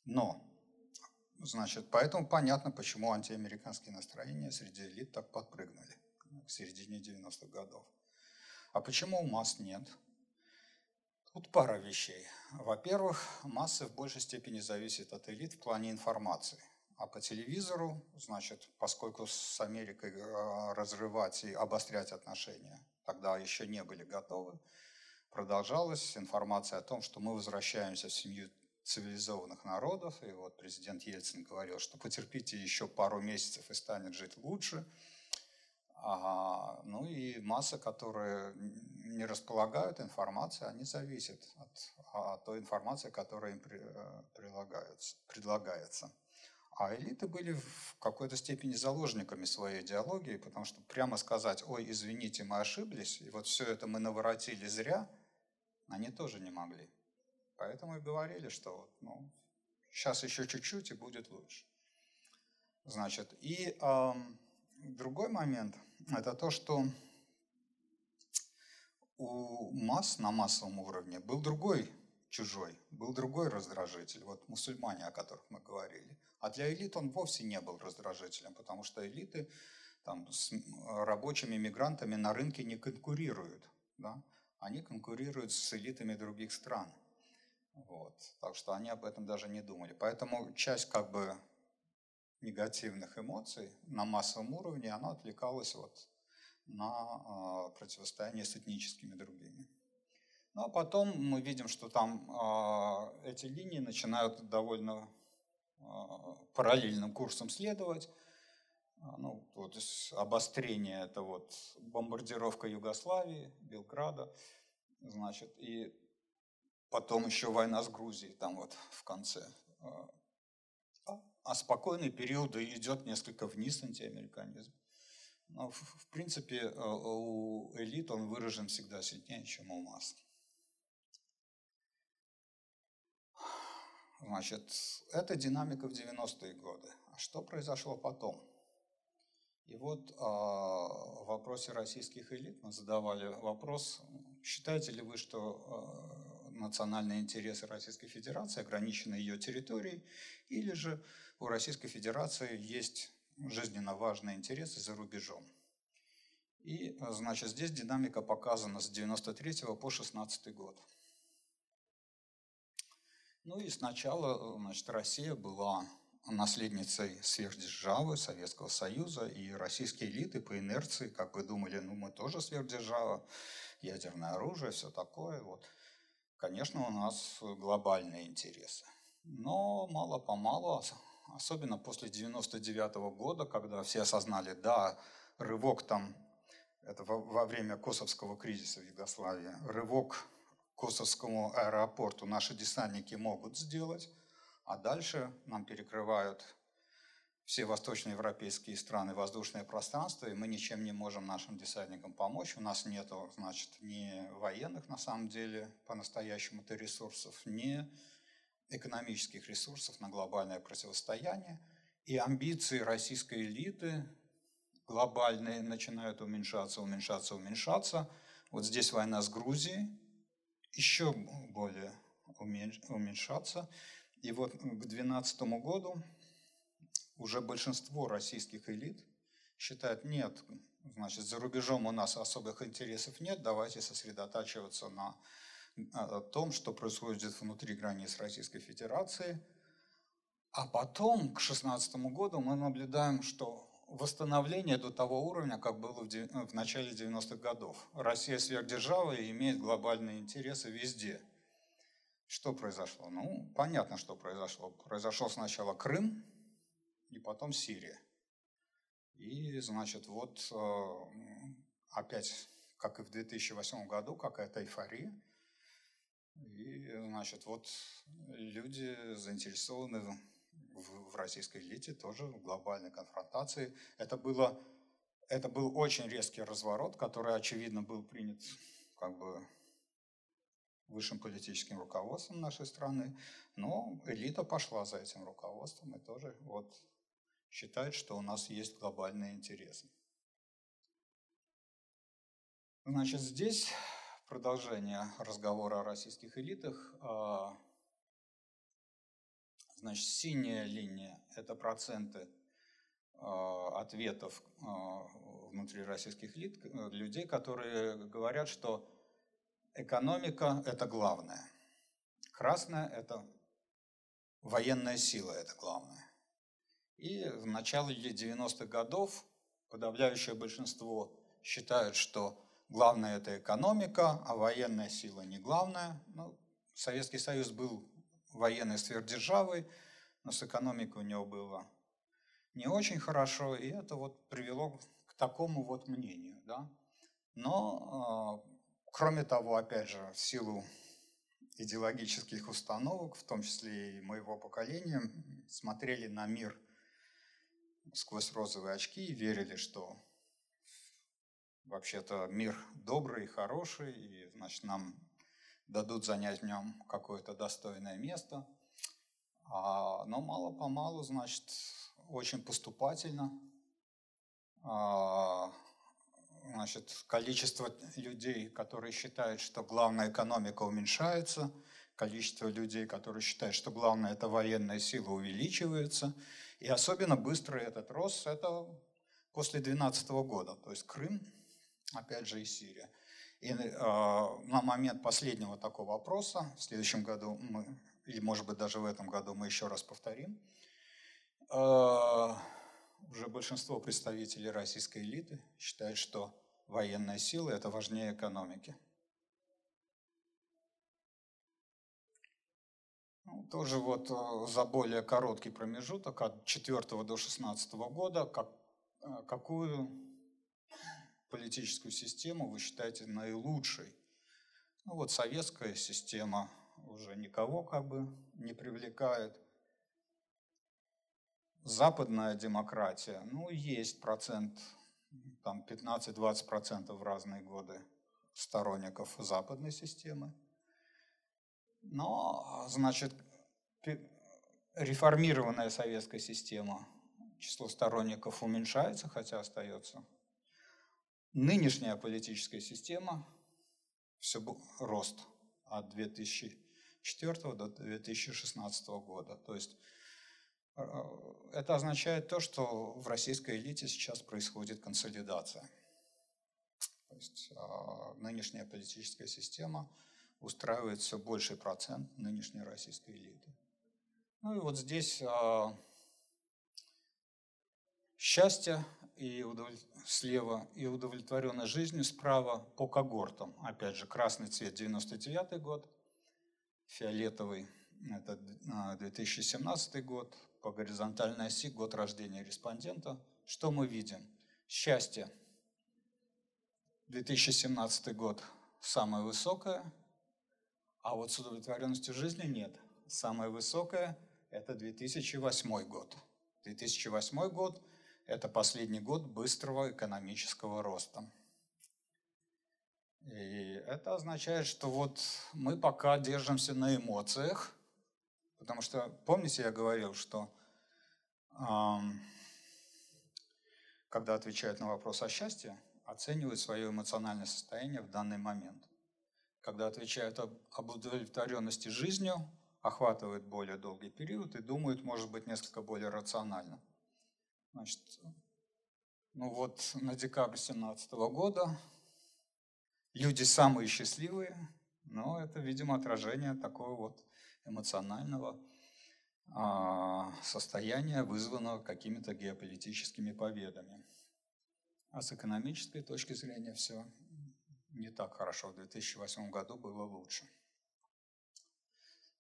Но, значит, поэтому понятно, почему антиамериканские настроения среди элит так подпрыгнули к середине 90-х годов. А почему у масс нет? Тут пара вещей. Во-первых, массы в большей степени зависят от элит в плане информации. А по телевизору, значит, поскольку с Америкой э, разрывать и обострять отношения тогда еще не были готовы, продолжалась информация о том, что мы возвращаемся в семью цивилизованных народов. И вот президент Ельцин говорил, что потерпите еще пару месяцев и станет жить лучше. А, ну и масса, которые не располагают информацией, они зависят от, от той информации, которая им э, предлагается. А элиты были в какой-то степени заложниками своей идеологии, потому что прямо сказать, ой, извините, мы ошиблись, и вот все это мы наворотили зря, они тоже не могли. Поэтому и говорили, что вот, ну, сейчас еще чуть-чуть и будет лучше. Значит, и э, другой момент – это то, что у масс на массовом уровне был другой чужой, был другой раздражитель, вот мусульмане, о которых мы говорили. А для элит он вовсе не был раздражителем, потому что элиты там, с рабочими мигрантами на рынке не конкурируют. Да? Они конкурируют с элитами других стран. Вот. Так что они об этом даже не думали. Поэтому часть как бы негативных эмоций на массовом уровне, она отвлекалась вот на э, противостояние с этническими другими. Ну а потом мы видим, что там э, эти линии начинают довольно э, параллельным курсом следовать. Ну, вот обострение это вот бомбардировка Югославии, Белграда, значит, и потом еще война с Грузией там вот в конце. А спокойный период идет несколько вниз антиамериканизм. Но, в, в принципе, э, у элит он выражен всегда сильнее, чем у масс. Значит, это динамика в 90-е годы. А что произошло потом? И вот э, в вопросе российских элит мы задавали вопрос, считаете ли вы, что э, национальные интересы Российской Федерации ограничены ее территорией, или же у Российской Федерации есть жизненно важные интересы за рубежом. И, значит, здесь динамика показана с 93 по 16 год. Ну и сначала, значит, Россия была наследницей сверхдержавы Советского Союза, и российские элиты по инерции как бы думали, ну мы тоже сверхдержава, ядерное оружие, все такое. Вот. Конечно, у нас глобальные интересы. Но мало-помалу особенно после 99 -го года, когда все осознали, да, рывок там, это во, во время Косовского кризиса в Югославии, рывок Косовскому аэропорту наши десантники могут сделать, а дальше нам перекрывают все восточноевропейские страны воздушное пространство, и мы ничем не можем нашим десантникам помочь. У нас нет, значит, ни военных на самом деле по-настоящему-то ресурсов, ни экономических ресурсов на глобальное противостояние, и амбиции российской элиты глобальные начинают уменьшаться, уменьшаться, уменьшаться. Вот здесь война с Грузией, еще более уменьшаться. И вот к 2012 году уже большинство российских элит считают, нет, значит, за рубежом у нас особых интересов нет, давайте сосредотачиваться на о том, что происходит внутри границ Российской Федерации. А потом, к 2016 году, мы наблюдаем, что восстановление до того уровня, как было в, начале 90-х годов. Россия сверхдержава и имеет глобальные интересы везде. Что произошло? Ну, понятно, что произошло. Произошел сначала Крым, и потом Сирия. И, значит, вот э, опять, как и в 2008 году, какая-то эйфория – и, значит, вот люди заинтересованы в, в российской элите тоже в глобальной конфронтации. Это, было, это был очень резкий разворот, который, очевидно, был принят как бы высшим политическим руководством нашей страны, но элита пошла за этим руководством и тоже вот считает, что у нас есть глобальные интересы. Значит, здесь продолжение разговора о российских элитах. А, значит, синяя линия – это проценты а, ответов а, внутри российских элит, людей, которые говорят, что экономика – это главное. Красная – это военная сила, это главное. И в начале 90-х годов подавляющее большинство считают, что главное это экономика, а военная сила не главная. Ну, Советский Союз был военной сверхдержавой, но с экономикой у него было не очень хорошо, и это вот привело к такому вот мнению. Да? Но, э, кроме того, опять же, в силу идеологических установок, в том числе и моего поколения, смотрели на мир сквозь розовые очки и верили, что вообще-то мир добрый, хороший, и, значит, нам дадут занять в нем какое-то достойное место. А, но мало-помалу, значит, очень поступательно а, значит, количество людей, которые считают, что главная экономика уменьшается, количество людей, которые считают, что главное это военная сила, увеличивается. И особенно быстрый этот рост – это после 2012 года, то есть Крым, опять же и Сирия. И э, на момент последнего такого опроса, в следующем году мы, или может быть даже в этом году мы еще раз повторим, э, уже большинство представителей российской элиты считают, что военная сила – это важнее экономики. Ну, тоже вот э, за более короткий промежуток от 4 до 16 года, как, какую политическую систему вы считаете наилучшей? Ну вот советская система уже никого как бы не привлекает. Западная демократия, ну есть процент, там 15-20% в разные годы сторонников западной системы. Но, значит, реформированная советская система, число сторонников уменьшается, хотя остается. Нынешняя политическая система, все рост от 2004 до 2016 года. То есть э, это означает то, что в российской элите сейчас происходит консолидация. То есть а, нынешняя политическая система – устраивает все больший процент нынешней российской элиты. Ну и вот здесь а, счастье и удовлет... слева и удовлетворенность жизнью справа по когортам. Опять же, красный цвет 99 год, фиолетовый это 2017 год, по горизонтальной оси год рождения респондента. Что мы видим? Счастье 2017 год самое высокое, а вот с удовлетворенностью жизнью нет. Самое высокое – это 2008 год. 2008 год – это последний год быстрого экономического роста. И это означает, что вот мы пока держимся на эмоциях, потому что, помните, я говорил, что эм, когда отвечают на вопрос о счастье, оценивают свое эмоциональное состояние в данный момент – когда отвечают об, об удовлетворенности жизнью, охватывают более долгий период и думают, может быть, несколько более рационально. Значит, ну вот на декабрь 2017 года люди самые счастливые, но это, видимо, отражение такого вот эмоционального а, состояния, вызванного какими-то геополитическими победами. А с экономической точки зрения все не так хорошо. В 2008 году было лучше.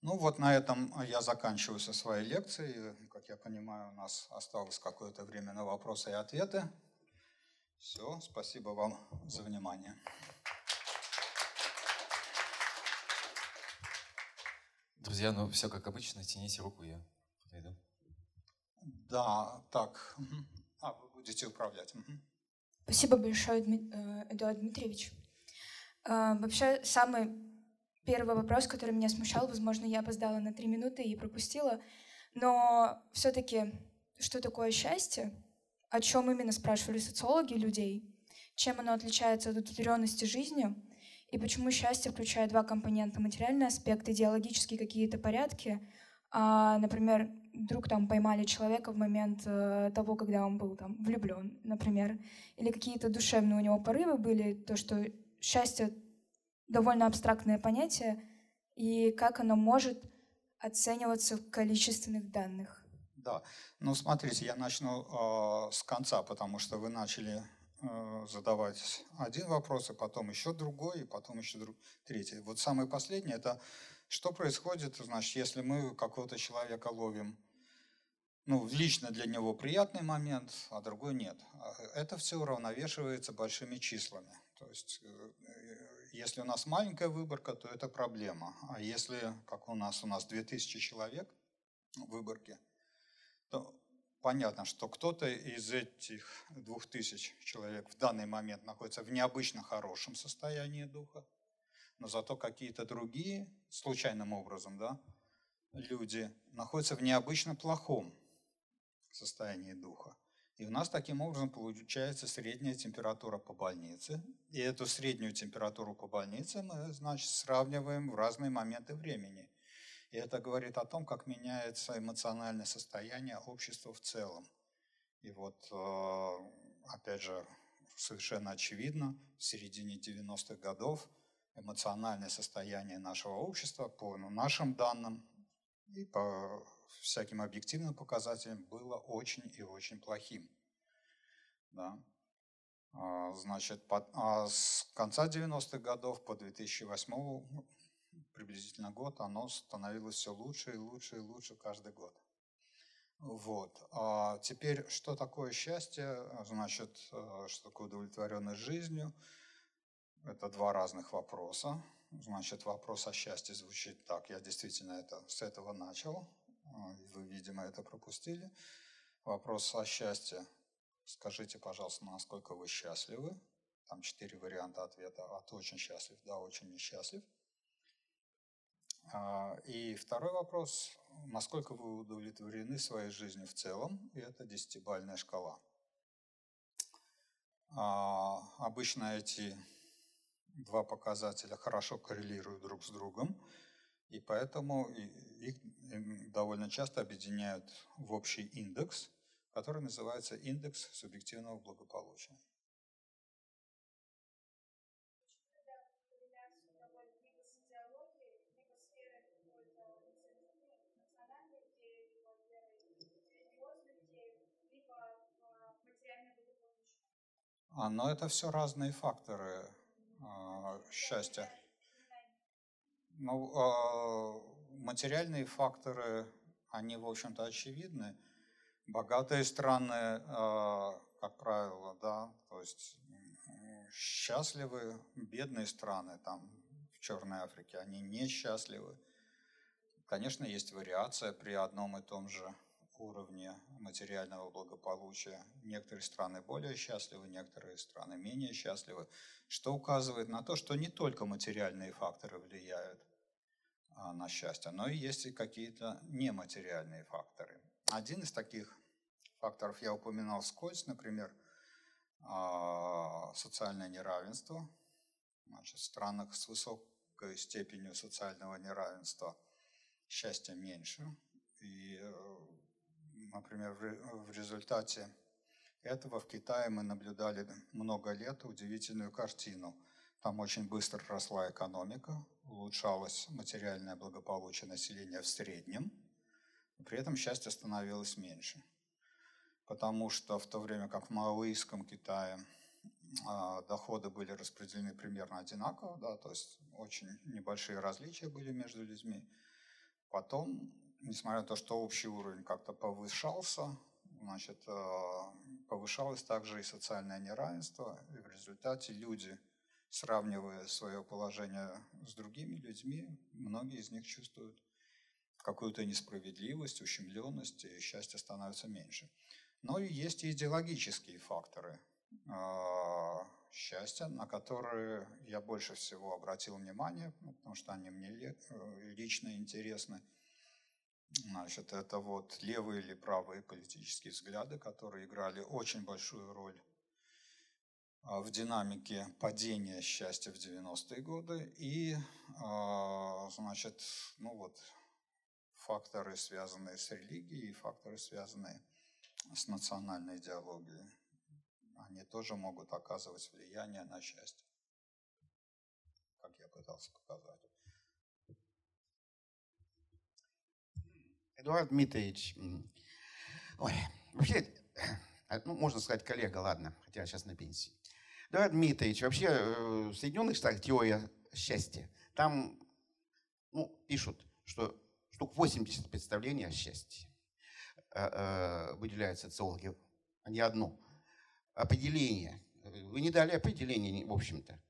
Ну вот на этом я заканчиваю со своей лекцией. Как я понимаю, у нас осталось какое-то время на вопросы и ответы. Все, спасибо вам за внимание. Друзья, ну все как обычно, тяните руку, я подойду. Да, так. А, вы будете управлять. Спасибо большое, э, Эдуард Дмитриевич. А, вообще, самый первый вопрос, который меня смущал, возможно, я опоздала на три минуты и пропустила, но все-таки, что такое счастье? О чем именно спрашивали социологи людей? Чем оно отличается от удовлетворенности жизнью? И почему счастье включает два компонента? Материальный аспект, идеологические какие-то порядки. А, например, вдруг там поймали человека в момент э, того, когда он был там влюблен, например. Или какие-то душевные у него порывы были, то, что счастье довольно абстрактное понятие, и как оно может оцениваться в количественных данных? Да, ну смотрите, я начну э, с конца, потому что вы начали э, задавать один вопрос, и потом еще другой, и потом еще друг, третий. Вот самый последний – это что происходит, значит, если мы какого-то человека ловим ну, лично для него приятный момент, а другой нет. А, это все уравновешивается большими числами. То есть, э, если у нас маленькая выборка, то это проблема. А если, как у нас, у нас 2000 человек в выборке, то понятно, что кто-то из этих 2000 человек в данный момент находится в необычно хорошем состоянии духа, но зато какие-то другие, случайным образом, да, люди находятся в необычно плохом состоянии духа. И у нас таким образом получается средняя температура по больнице. И эту среднюю температуру по больнице мы, значит, сравниваем в разные моменты времени. И это говорит о том, как меняется эмоциональное состояние общества в целом. И вот, э, опять же, совершенно очевидно, в середине 90-х годов эмоциональное состояние нашего общества, по нашим данным и по всяким объективным показателям, было очень и очень плохим. Да? А, значит, а с конца 90-х годов по 2008 ну, приблизительно год оно становилось все лучше и лучше и лучше каждый год. Вот. А теперь, что такое счастье? Значит, э, что такое удовлетворенность жизнью? Это два разных вопроса. Значит, вопрос о счастье звучит так. Я действительно это, с этого начал. А, вы, видимо, это пропустили. Вопрос о счастье. Скажите, пожалуйста, насколько вы счастливы? Там четыре варианта ответа. От очень счастлив до очень несчастлив. А, и второй вопрос, насколько вы удовлетворены своей жизнью в целом, и это десятибальная шкала. А, обычно эти два показателя хорошо коррелируют друг с другом, и поэтому их довольно часто объединяют в общий индекс, который называется индекс субъективного благополучия. А, но это все разные факторы а, счастья. Ну, а, материальные факторы, они, в общем-то, очевидны. Богатые страны, а, как правило, да, то есть счастливы, бедные страны, там, в Черной Африке, они несчастливы. Конечно, есть вариация при одном и том же уровне материального благополучия. Некоторые страны более счастливы, некоторые страны менее счастливы, что указывает на то, что не только материальные факторы влияют а, на счастье, но и есть и какие-то нематериальные факторы. Один из таких факторов я упоминал вскользь, например, а, социальное неравенство. Значит, в странах с высокой степенью социального неравенства счастья меньше. И э, Например, в результате этого в Китае мы наблюдали много лет удивительную картину. Там очень быстро росла экономика, улучшалось материальное благополучие населения в среднем, при этом счастье становилось меньше. Потому что в то время как в маоистском Китае а, доходы были распределены примерно одинаково, да, то есть очень небольшие различия были между людьми, потом несмотря на то, что общий уровень как-то повышался, значит, э, повышалось также и социальное неравенство, и в результате люди, сравнивая свое положение с другими людьми, многие из них чувствуют какую-то несправедливость, ущемленность, и счастье становится меньше. Но и есть и идеологические факторы э, счастья, на которые я больше всего обратил внимание, потому что они мне э, лично интересны – Значит, это вот левые или правые политические взгляды, которые играли очень большую роль а, в динамике падения счастья в 90-е годы и, а, значит, ну вот, факторы, связанные с религией, факторы, связанные с национальной идеологией. Они тоже могут оказывать влияние на счастье, как я пытался показать. Эдуард Дмитриевич, ой, вообще, э, ну, можно сказать, коллега, ладно, хотя сейчас на пенсии. Эдуард Дмитриевич, вообще э, в Соединенных Штатах теория счастья, там ну, пишут, что штук 80 представлений о счастье э, выделяют социологи, а не одно. Определение. Вы не дали определение, в общем-то.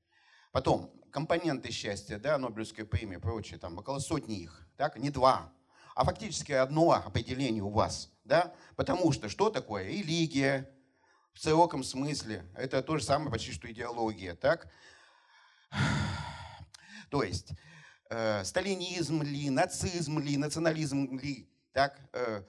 Потом, компоненты счастья, да, Нобелевская премия, прочее, там около сотни их, так, не два, а фактически одно определение у вас. Да? Потому что что такое религия в широком смысле? Это то же самое почти что идеология. Так? То есть э, сталинизм ли, нацизм ли, национализм ли, так, э,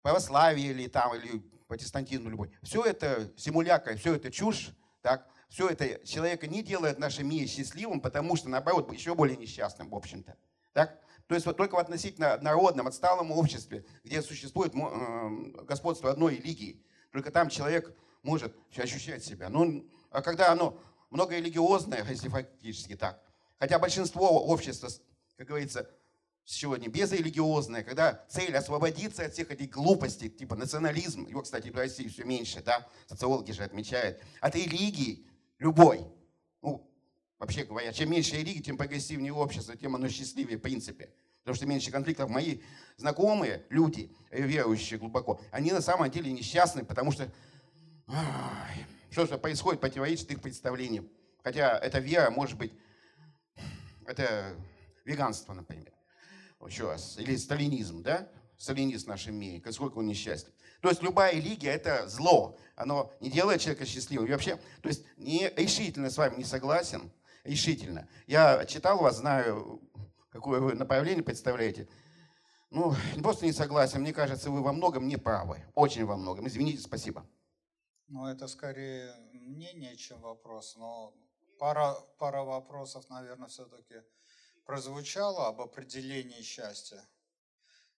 православие ли там, или протестантизм любой. Все это симуляка, все это чушь, так, все это человека не делает в нашем мире счастливым, потому что, наоборот, еще более несчастным, в общем-то. Так? То есть вот только в относительно народном, отсталом обществе, где существует э, господство одной религии, только там человек может ощущать себя. Ну, а когда оно многорелигиозное, если фактически так, хотя большинство общества, как говорится, сегодня безрелигиозное, когда цель освободиться от всех этих глупостей, типа национализм, его, кстати, в России все меньше, да, социологи же отмечают, от религии любой, вообще говоря, чем меньше религии, тем прогрессивнее общество, тем оно счастливее в принципе. Потому что меньше конфликтов. Мои знакомые люди, э, верующие глубоко, они на самом деле несчастны, потому что ай, что же происходит противоречит их представлениям. Хотя эта вера может быть, это веганство, например. Еще раз. Или сталинизм, да? Сталинизм в нашем мире. Сколько он несчастлив. То есть любая религия – это зло. Оно не делает человека счастливым. И вообще, то есть не, решительно с вами не согласен. Решительно. Я читал вас, знаю, какое вы направление представляете. Ну, просто не согласен. Мне кажется, вы во многом не правы. Очень во многом. Извините, спасибо. Ну, это скорее мнение, чем вопрос. Но пара, пара вопросов, наверное, все-таки прозвучало об определении счастья.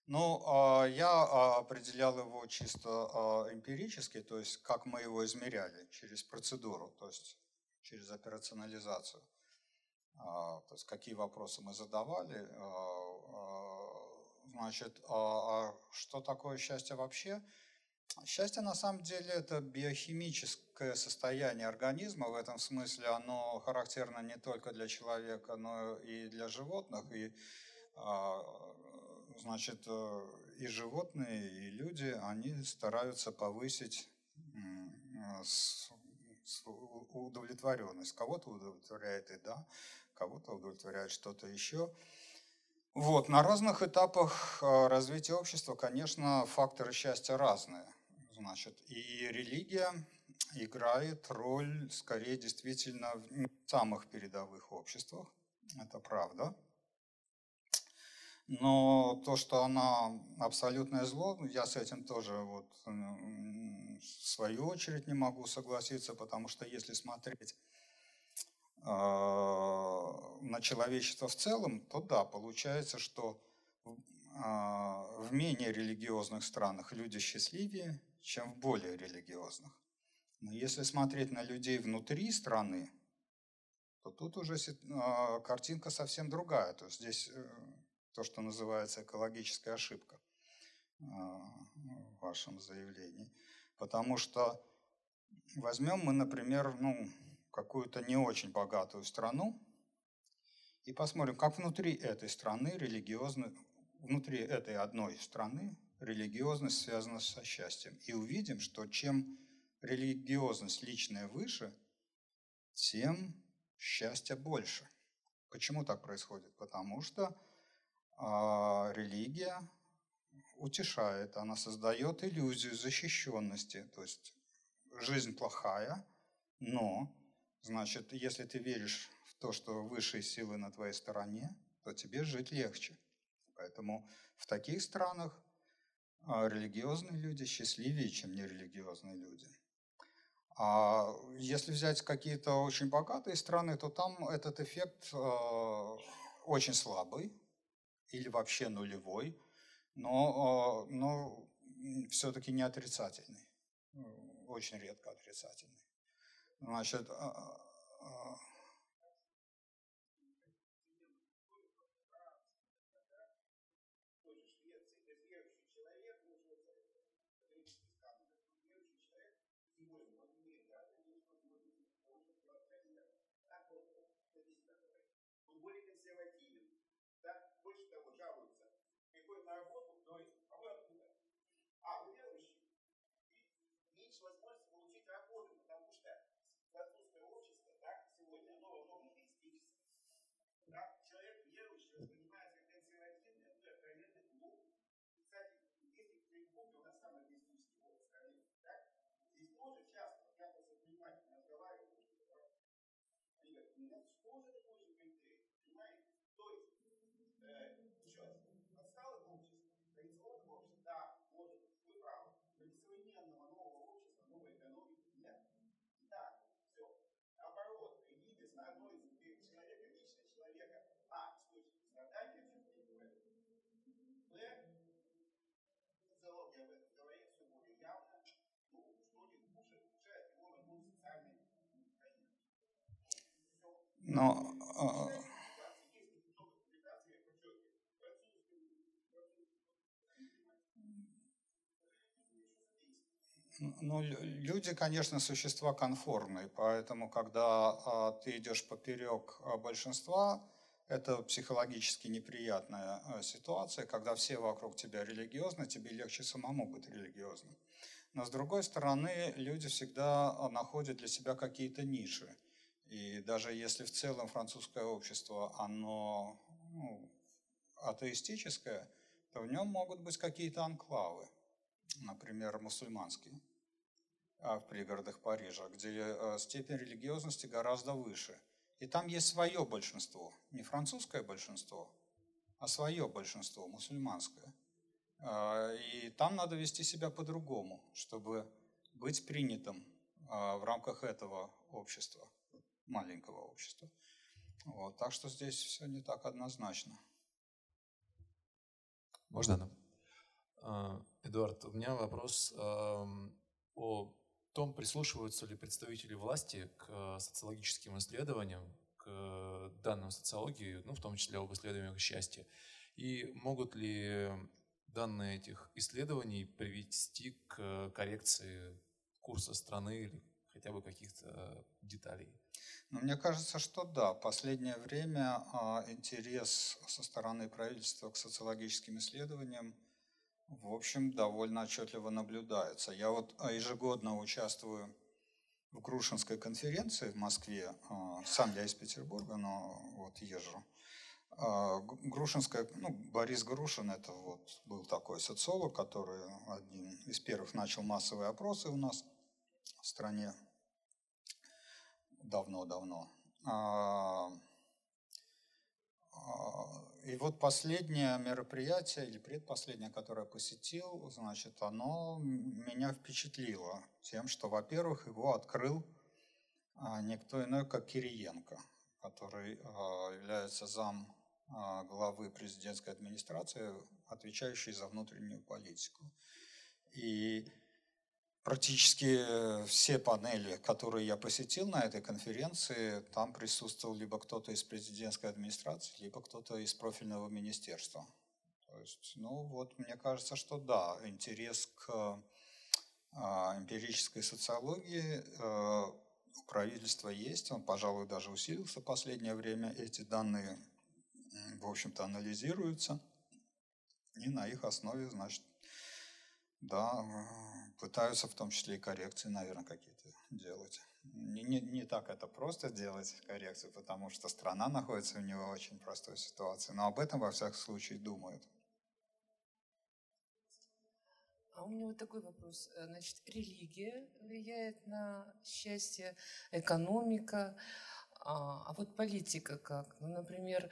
Ну, а, я а, определял его чисто а, эмпирически, то есть как мы его измеряли через процедуру, то есть через операционализацию. То есть какие вопросы мы задавали. Значит, а что такое счастье вообще? Счастье на самом деле это биохимическое состояние организма. В этом смысле оно характерно не только для человека, но и для животных. И значит, э, и животные, и люди, они стараются повысить удовлетворенность. Кого-то удовлетворяет еда, кого-то удовлетворяет что-то еще. Вот, на разных этапах э, развития общества, конечно, факторы счастья разные. Значит, и религия играет роль, скорее, действительно в самых передовых обществах. Это правда. Но то, что она абсолютное зло, я с этим тоже вот в свою очередь не могу согласиться, потому что если смотреть э, на человечество в целом, то да, получается, что э, в менее религиозных странах люди счастливее, чем в более религиозных. Но если смотреть на людей внутри страны, то тут уже э, картинка совсем другая. То есть здесь то, что называется экологическая ошибка а, в вашем заявлении. Потому что возьмем мы, например, ну, какую-то не очень богатую страну и посмотрим, как внутри этой страны религиозно, внутри этой одной страны религиозность связана со счастьем. И увидим, что чем религиозность личная выше, тем счастья больше. Почему так происходит? Потому что а религия утешает, она создает иллюзию защищенности. То есть жизнь плохая, но, значит, если ты веришь в то, что высшие силы на твоей стороне, то тебе жить легче. Поэтому в таких странах а, религиозные люди счастливее, чем нерелигиозные люди. А если взять какие-то очень богатые страны, то там этот эффект а, очень слабый, или вообще нулевой, но, э, но все-таки не отрицательный, очень редко отрицательный. Значит, а, Но а, Ну, люди, конечно, существа конформные, поэтому, когда а, ты идешь поперек а, большинства, это психологически неприятная а, ситуация, когда все вокруг тебя религиозны, тебе легче самому быть религиозным. Но с другой стороны, люди всегда находят для себя какие-то ниши. И даже если в целом французское общество, оно ну, атеистическое, то в нем могут быть какие-то анклавы, например, мусульманские а, в пригородах Парижа, где а, степень религиозности гораздо выше. И там есть свое большинство, не французское большинство, а свое большинство, мусульманское. А, и там надо вести себя по-другому, чтобы быть принятым в рамках этого общества, маленького общества. Вот, так что здесь все не так однозначно. Можно? Эдуард, у меня вопрос о том, прислушиваются ли представители власти к э, социологическим исследованиям, к данным социологии, ну, в том числе об исследованиях счастья, и могут ли данные этих исследований привести к коррекции курса страны или хотя бы каких-то деталей? Ну, мне кажется, что да. Последнее время а, интерес со стороны правительства к социологическим исследованиям в общем, довольно отчетливо наблюдается. Я вот а, ежегодно участвую в Грушинской конференции в Москве. А, сам я из Петербурга, но вот езжу. Грушинская, ну, Борис Грушин, это вот был такой социолог, который один из первых начал массовые опросы у нас в стране давно-давно. И вот последнее мероприятие, или предпоследнее, которое я посетил, значит, оно меня впечатлило тем, что, во-первых, его открыл а, никто иной, как Кириенко, который а, является зам а, главы президентской администрации, отвечающий за внутреннюю политику. И Практически э, все панели, которые я посетил на этой конференции, там присутствовал либо кто-то из президентской администрации, либо кто-то из профильного министерства. То есть, ну вот, мне кажется, что да, интерес к а, эмпирической социологии э, у правительства есть, он, пожалуй, даже усилился в последнее время. Эти данные, в общем-то, анализируются, и на их основе, значит, да, пытаются в том числе и коррекции, наверное, какие-то делать. Не, не, не так это просто делать коррекцию, потому что страна находится в не очень простой ситуации, но об этом во всяком случае думают. А у меня вот такой вопрос. Значит, религия влияет на счастье, экономика, а, а вот политика как? Ну, например,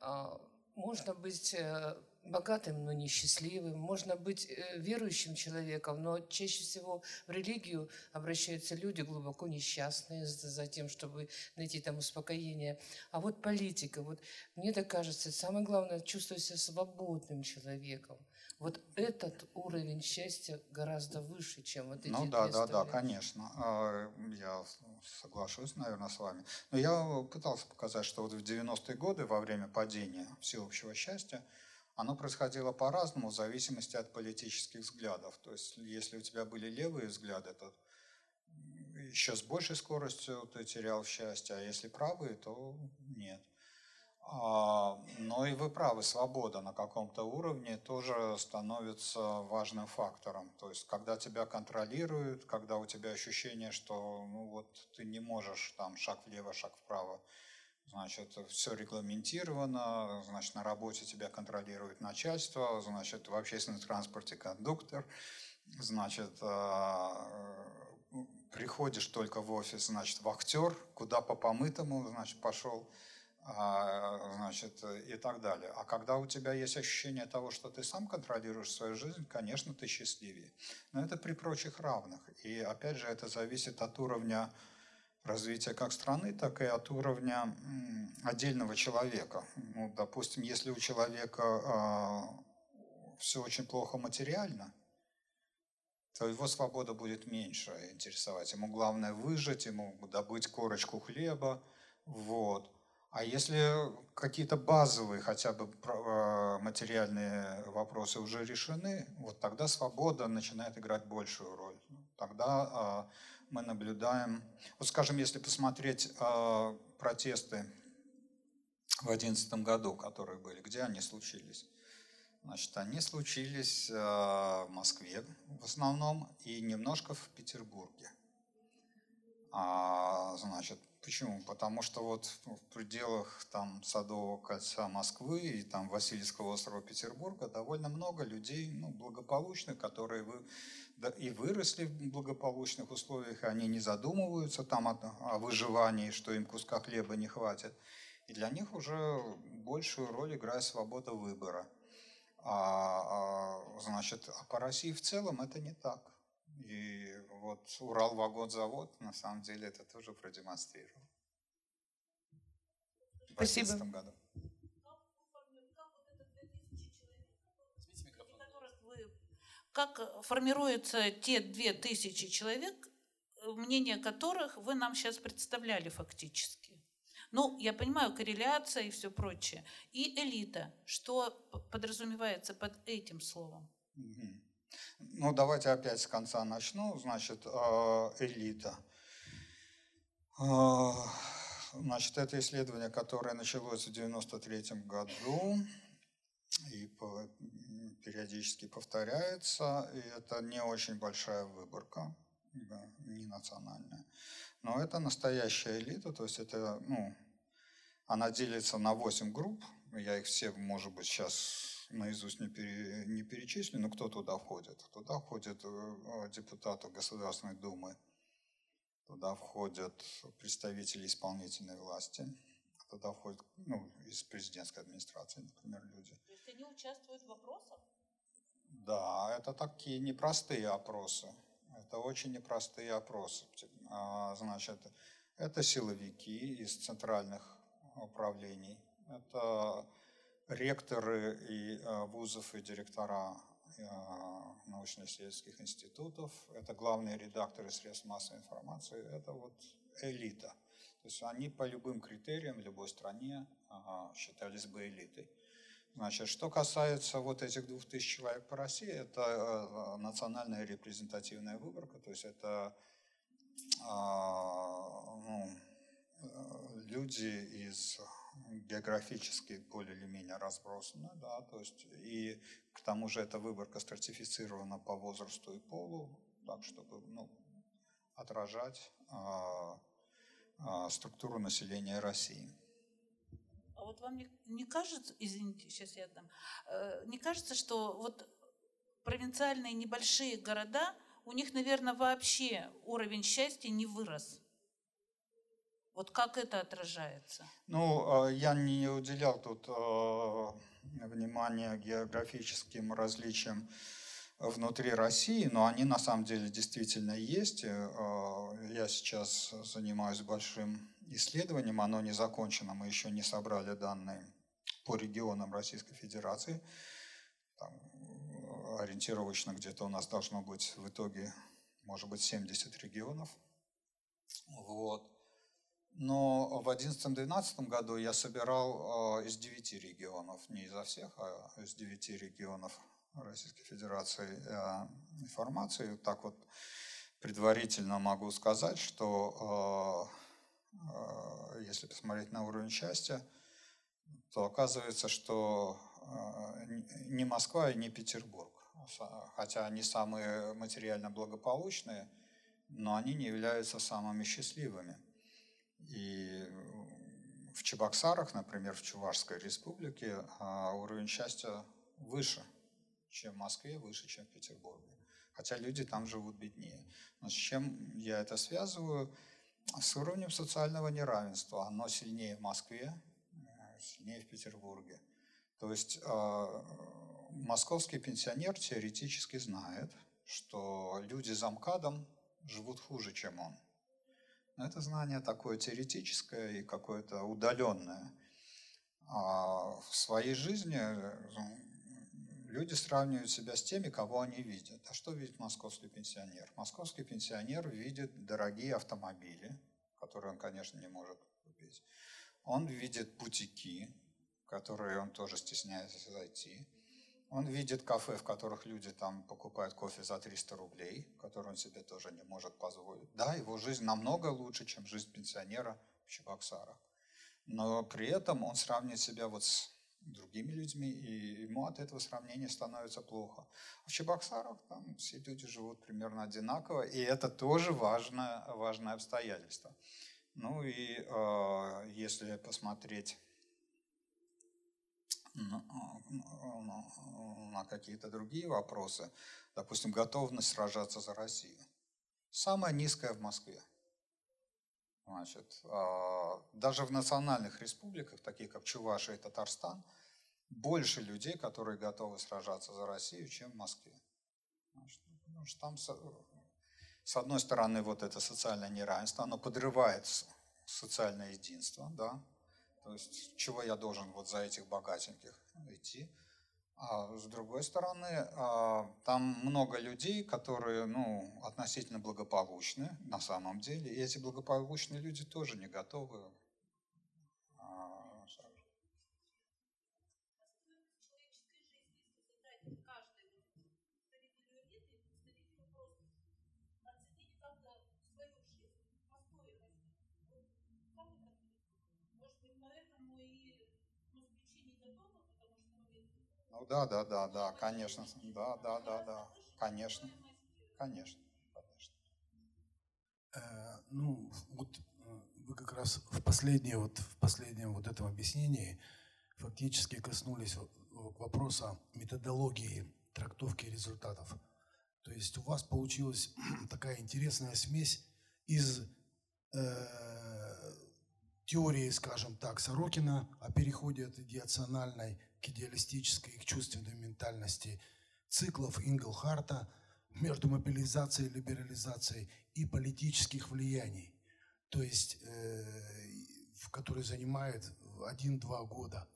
а, можно быть э, богатым, но несчастливым. Можно быть э, верующим человеком, но чаще всего в религию обращаются люди глубоко несчастные за тем, чтобы найти там успокоение. А вот политика, вот мне так кажется, самое главное чувствовать себя свободным человеком. Вот этот уровень счастья гораздо выше, чем вот эти Ну да, да, да, конечно. А, я соглашусь, наверное, с вами. Но я пытался показать, что вот в 90-е годы, во время падения всеобщего счастья, оно происходило по-разному в зависимости от политических взглядов. То есть, если у тебя были левые взгляды, то еще с большей скоростью ты терял счастье, а если правые, то нет. А, но и вы правы, свобода на каком-то уровне тоже становится важным фактором. То есть, когда тебя контролируют, когда у тебя ощущение, что ну, вот, ты не можешь там шаг влево, шаг вправо Значит, все регламентировано, значит, на работе тебя контролирует начальство, значит, в общественном транспорте кондуктор, значит, а, приходишь только в офис, значит, вахтер, куда по помытому, значит, пошел, а, значит, и так далее. А когда у тебя есть ощущение того, что ты сам контролируешь свою жизнь, конечно, ты счастливее. Но это при прочих равных. И опять же, это зависит от уровня развития как страны, так и от уровня отдельного человека. Ну, допустим, если у человека э, все очень плохо материально, то его свобода будет меньше интересовать. Ему главное выжить, ему добыть корочку хлеба, Вот. А если какие-то базовые хотя бы э, материальные вопросы уже решены, вот тогда свобода начинает играть большую роль. Тогда а, мы наблюдаем, вот скажем, если посмотреть а, протесты в 2011 году, которые были, где они случились? Значит, они случились а, в Москве в основном и немножко в Петербурге. А, значит, почему? Потому что вот в пределах там Садового кольца Москвы и там Васильевского острова Петербурга довольно много людей, ну, благополучных, которые вы, да, и выросли в благополучных условиях, и они не задумываются там о, о выживании, что им куска хлеба не хватит. И для них уже большую роль играет свобода выбора. А, а, значит, а по России в целом это не так. И вот Урал-вагонзавод на самом деле это тоже продемонстрировал. Спасибо. В году. Как формируются те две тысячи человек, мнение которых вы нам сейчас представляли фактически? Ну, я понимаю, корреляция и все прочее. И элита. Что подразумевается под этим словом? Ну, давайте опять с конца начну. Значит, э, элита. Э, значит, это исследование, которое началось в 93 году и периодически повторяется. И это не очень большая выборка, не национальная. Но это настоящая элита, то есть это, ну, она делится на 8 групп. Я их все, может быть, сейчас наизусть не, пере, не перечислю, но кто туда входит? Туда входят э, депутаты Государственной Думы, туда входят представители исполнительной власти, туда входят ну, из президентской администрации, например, люди. То есть они участвуют в вопросах? Да, это такие непростые опросы. Это очень непростые опросы. А, значит, это силовики из центральных управлений. Это ректоры и э, вузов и директора э, научно-исследовательских институтов, это главные редакторы средств массовой информации, это вот элита. То есть они по любым критериям в любой стране считались бы элитой. Значит, что касается вот этих двух тысяч человек по России, это национальная репрезентативная выборка, то есть это ну, люди из географически более или менее разбросаны, да, то есть и к тому же эта выборка стратифицирована по возрасту и полу, так чтобы ну, отражать а, а, структуру населения России. Вот вам не, не кажется, извините, сейчас я дам, э, не кажется, что вот провинциальные небольшие города, у них, наверное, вообще уровень счастья не вырос? Вот как это отражается? Ну, а, я не уделял тут а, внимания географическим различиям внутри России, но они на самом деле действительно есть. А, я сейчас занимаюсь большим исследованием, оно не закончено, мы еще не собрали данные по регионам Российской Федерации. Там, ориентировочно где-то у нас должно быть в итоге, может быть, 70 регионов. Вот. Но в 2011-2012 году я собирал э, из девяти регионов, не изо всех, а из девяти регионов Российской Федерации э, информацию. Так вот предварительно могу сказать, что э, если посмотреть на уровень счастья, то оказывается, что не Москва и не Петербург, хотя они самые материально благополучные, но они не являются самыми счастливыми. И в Чебоксарах, например, в Чувашской республике, а, уровень счастья выше, чем в Москве, выше, чем в Петербурге. Хотя люди там живут беднее. Но с чем я это связываю? С уровнем социального неравенства. Оно сильнее в Москве, э, сильнее в Петербурге. То есть э, московский пенсионер теоретически знает, что люди за МКАДом живут хуже, чем он. Но это знание такое теоретическое и какое-то удаленное. А в своей жизни э, люди сравнивают себя с теми, кого они видят. А что видит московский пенсионер? Московский пенсионер видит дорогие автомобили, которые он, конечно, не может купить. Он видит бутики, в которые он тоже стесняется зайти. Он видит кафе, в которых люди там покупают кофе за 300 рублей, который он себе тоже не может позволить. Да, его жизнь намного лучше, чем жизнь пенсионера в Чебоксарах. Но при этом он сравнивает себя вот с другими людьми, и ему от этого сравнения становится плохо. А в Чебоксарах там все люди живут примерно одинаково, и это тоже важное, важное обстоятельство. Ну и э, если посмотреть на, на, какие-то другие вопросы, допустим, готовность сражаться за Россию, самая низкая в Москве. Значит, а, даже в национальных республиках, таких как Чувашия и Татарстан, больше людей, которые готовы сражаться за Россию, чем в Москве. Значит, потому что там, с одной стороны, вот это социальное неравенство, оно подрывает социальное единство, да, то есть чего я должен вот за этих богатеньких идти. А с другой стороны, а, там много людей, которые ну, относительно благополучны на самом деле, и эти благополучные люди тоже не готовы а, Ну да, да, да, да, конечно. Да, да, да, да. Конечно. Конечно. конечно. Э, ну, вот э, вы как раз в последнее, вот в последнем вот этом объяснении фактически коснулись вопроса методологии трактовки результатов. То есть у вас получилась такая интересная смесь из э, теории, скажем так, Сорокина о переходе от идеациональной к идеалистической и к чувственной ментальности циклов Инглхарта между мобилизацией и либерализацией и политических влияний, то есть э, которые занимает один-два года.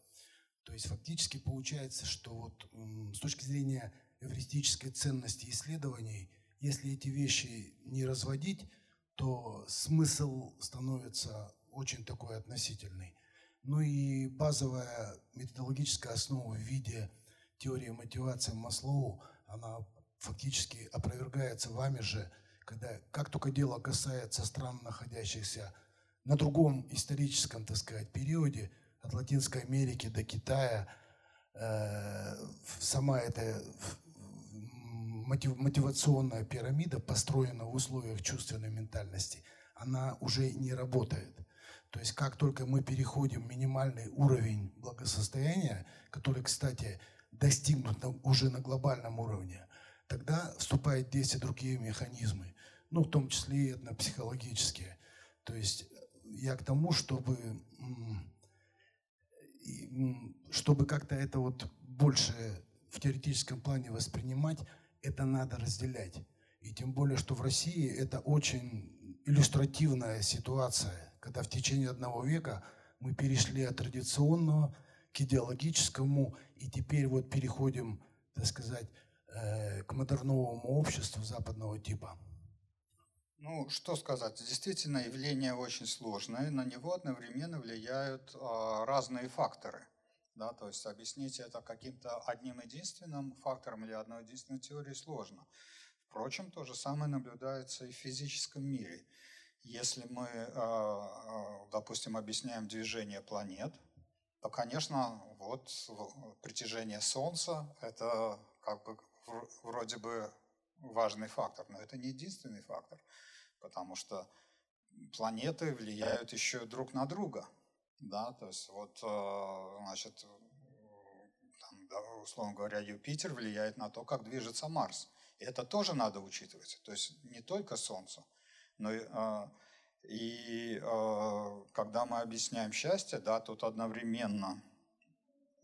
То есть фактически получается, что вот с точки зрения эвристической ценности исследований, если эти вещи не разводить, то смысл становится очень такой относительный. Ну и базовая методологическая основа в виде теории мотивации Маслоу, она фактически опровергается вами же, когда как только дело касается стран, находящихся на другом историческом, так сказать, периоде, от Латинской Америки до Китая, э, сама эта мотив, мотивационная пирамида построена в условиях чувственной ментальности, она уже не работает. То есть как только мы переходим минимальный уровень благосостояния, который, кстати, достигнут уже на глобальном уровне, тогда вступают в действие другие механизмы, ну, в том числе и этнопсихологические. То есть я к тому, чтобы, чтобы как-то это вот больше в теоретическом плане воспринимать, это надо разделять. И тем более, что в России это очень иллюстративная ситуация когда в течение одного века мы перешли от традиционного к идеологическому, и теперь вот переходим, так сказать, э, к модерновому обществу западного типа. Ну, что сказать, действительно явление очень сложное, на него одновременно влияют э, разные факторы. Да, то есть объяснить это каким-то одним единственным фактором или одной единственной теорией сложно. Впрочем, то же самое наблюдается и в физическом мире. Если мы, а, а, допустим, объясняем движение планет, то, конечно, вот притяжение Солнца – это как бы вроде бы важный фактор, но это не единственный фактор, потому что планеты влияют еще друг на друга. Да, то есть вот, а, значит, там, да, условно говоря, Юпитер влияет на то, как движется Марс. И это тоже надо учитывать. То есть не только Солнце – но, а, и а, когда мы объясняем счастье, да, тут одновременно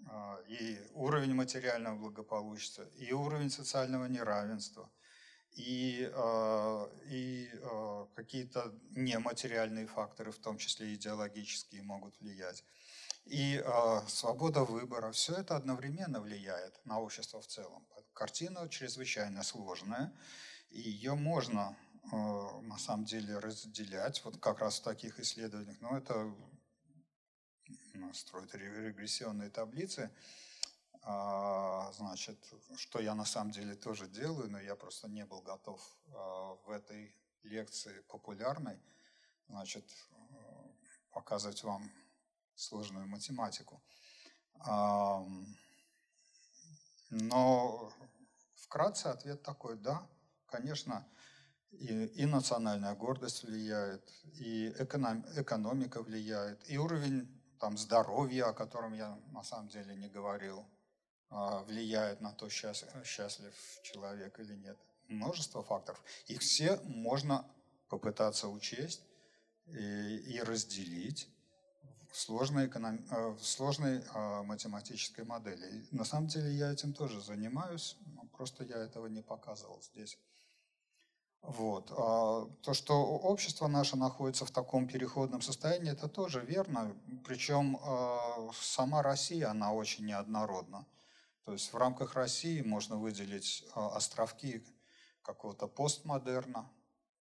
а, и уровень материального благополучия, и уровень социального неравенства, и, и какие-то нематериальные факторы, в том числе идеологические, могут влиять. И свобода выбора, все это одновременно влияет на общество в целом. Картина чрезвычайно сложная, и ее можно Э, на самом деле разделять, вот как раз в таких исследованиях, но это строить регрессионные таблицы. А, значит, что я на самом деле тоже делаю, но я просто не был готов а, в этой лекции популярной, значит, показывать вам сложную математику. Но вкратце ответ такой, да, конечно, и, и национальная гордость влияет, и эконом, экономика влияет, и уровень там, здоровья, о котором я на самом деле не говорил, а, влияет на то, счастлив человек или нет. Множество факторов. Их все можно попытаться учесть и, и разделить в сложной, эконом... Э, в сложной а, математической модели. На самом деле я этим тоже занимаюсь, просто я этого не показывал здесь. Вот. А то, что общество наше находится в таком переходном состоянии, это тоже верно. Причем а, сама Россия, она очень неоднородна. То есть в рамках России можно выделить а, островки какого-то постмодерна,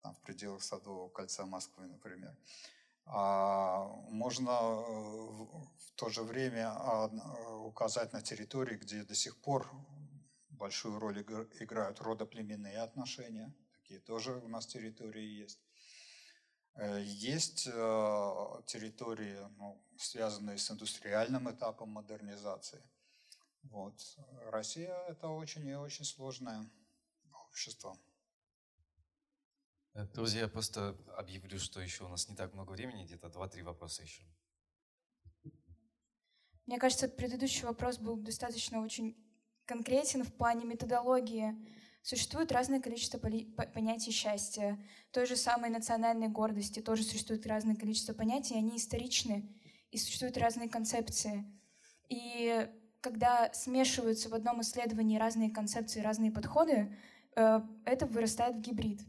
там, в пределах Садового кольца Москвы, например. А можно в то же время указать на территории, где до сих пор большую роль играют родоплеменные отношения – такие тоже у нас территории есть. Э, есть э, территории, ну, связанные с индустриальным этапом модернизации. Вот. Россия – это очень и очень сложное общество. Э, друзья, я просто объявлю, что еще у нас не так много времени, где-то 2-3 вопроса еще. Мне кажется, предыдущий вопрос был достаточно очень конкретен в плане методологии Существует разное количество понятий счастья, той же самой национальной гордости, тоже существует разное количество понятий, они историчны, и существуют разные концепции. И когда смешиваются в одном исследовании разные концепции, разные подходы, э, это вырастает в гибрид.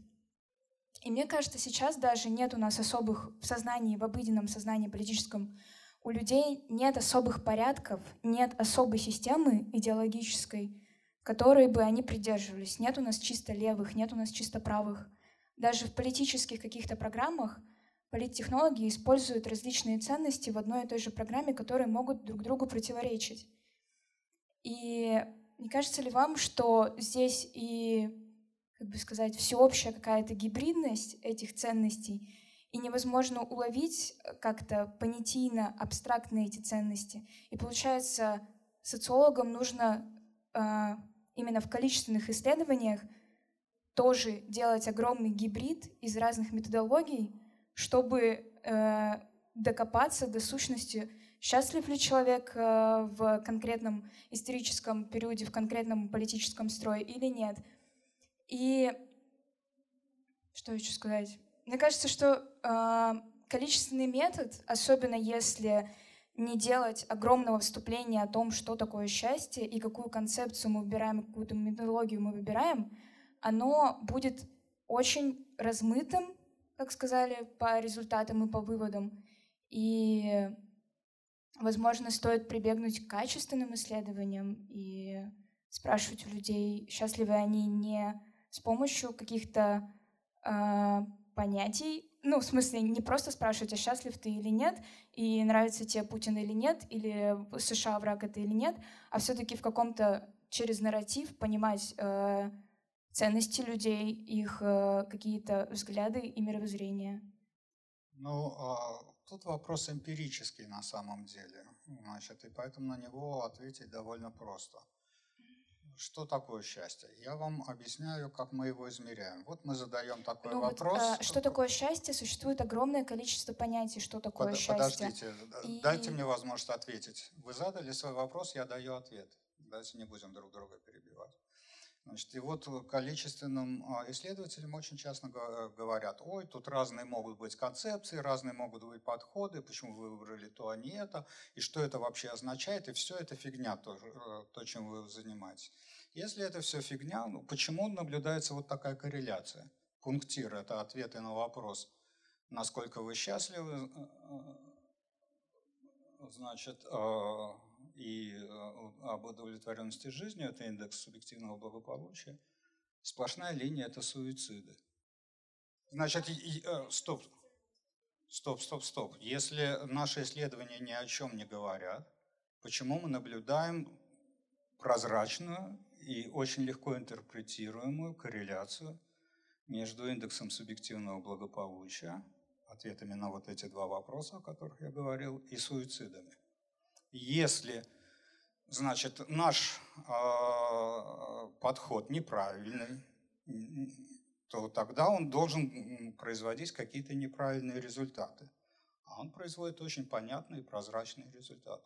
И мне кажется, сейчас даже нет у нас особых в сознании, в обыденном сознании политическом, у людей нет особых порядков, нет особой системы идеологической, которые бы они придерживались. Нет у нас чисто левых, нет у нас чисто правых. Даже в политических каких-то программах политтехнологи используют различные ценности в одной и той же программе, которые могут друг другу противоречить. И не кажется ли вам, что здесь и, как бы сказать, всеобщая какая-то гибридность этих ценностей, и невозможно уловить как-то понятийно, абстрактно эти ценности. И получается, социологам нужно а, именно в количественных исследованиях тоже делать огромный гибрид из разных методологий, чтобы э, докопаться до сущности, счастлив ли человек э, в конкретном историческом периоде, в конкретном политическом строе или нет. И что еще сказать? Мне кажется, что э, количественный метод, особенно если не делать огромного вступления о том, что такое счастье и какую концепцию мы выбираем, какую-то методологию мы выбираем, оно будет очень размытым, как сказали, по результатам и по выводам. И, возможно, стоит прибегнуть к качественным исследованиям и спрашивать у людей, счастливы они не с помощью каких-то э, понятий, ну, в смысле, не просто спрашивать, а счастлив ты или нет, и нравится тебе Путин или нет, или США враг это или нет, а все-таки в каком-то через нарратив понимать э, ценности людей, их э, какие-то взгляды и мировоззрение. Ну, а, тут вопрос эмпирический на самом деле, значит, и поэтому на него ответить довольно просто. Что такое счастье? Я вам объясняю, как мы его измеряем. Вот мы задаем такой ну, вопрос. Вот, э, что такое счастье? Существует огромное количество понятий, что такое Под, счастье. Подождите, И... дайте мне возможность ответить. Вы задали свой вопрос, я даю ответ. Давайте не будем друг друга перебивать. Значит, и вот количественным а, исследователям очень часто говорят, ой, тут разные могут быть концепции, разные могут быть подходы, почему вы выбрали то, а не это, и что это вообще означает, и все это фигня, то, э, то чем вы занимаетесь. Если это все фигня, ну почему наблюдается вот такая корреляция? Пунктир – это ответы на вопрос, насколько вы счастливы, э, э, значит, и э, об удовлетворенности жизнью, это индекс субъективного благополучия. Сплошная линия – это суициды. Значит, и, э, стоп. Стоп, стоп, стоп. Если наши исследования ни о чем не говорят, почему мы наблюдаем прозрачную и очень легко интерпретируемую корреляцию между индексом субъективного благополучия, ответами на вот эти два вопроса, о которых я говорил, и суицидами? Если, значит, наш э, подход неправильный, то тогда он должен производить какие-то неправильные результаты. А он производит очень понятные и прозрачные результаты.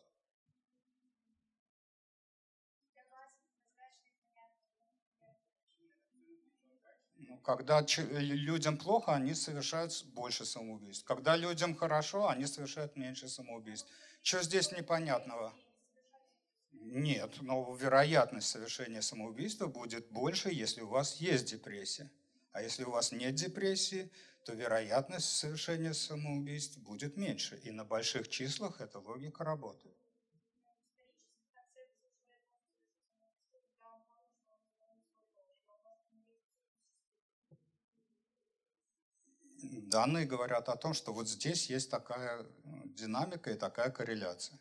Ну, когда людям плохо, они совершают больше самоубийств. Когда людям хорошо, они совершают меньше самоубийств. Что здесь непонятного? Нет, но вероятность совершения самоубийства будет больше, если у вас есть депрессия. А если у вас нет депрессии, то вероятность совершения самоубийств будет меньше. И на больших числах эта логика работает. Данные говорят о том, что вот здесь есть такая динамика и такая корреляция.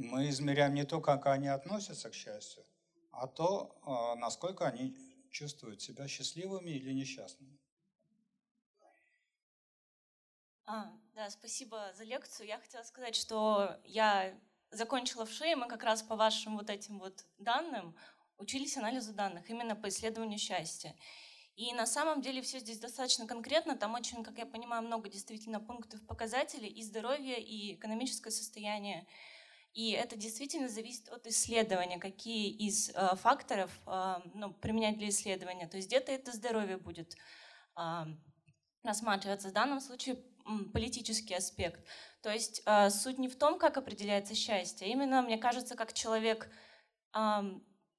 Мы измеряем не то, как они относятся к счастью, а то, а, насколько они чувствуют себя счастливыми или несчастными. А, да, спасибо за лекцию. Я хотела сказать, что я закончила в ШЕ, мы как раз по вашим вот этим вот данным учились анализу данных, именно по исследованию счастья. И на самом деле все здесь достаточно конкретно, там очень, как я понимаю, много действительно пунктов показателей и здоровье, и экономическое состояние. И это действительно зависит от исследования, какие из э, факторов э, ну, применять для исследования. То есть где-то это здоровье будет э, рассматриваться. В данном случае политический аспект. То есть э, суть не в том, как определяется счастье, а именно, мне кажется, как человек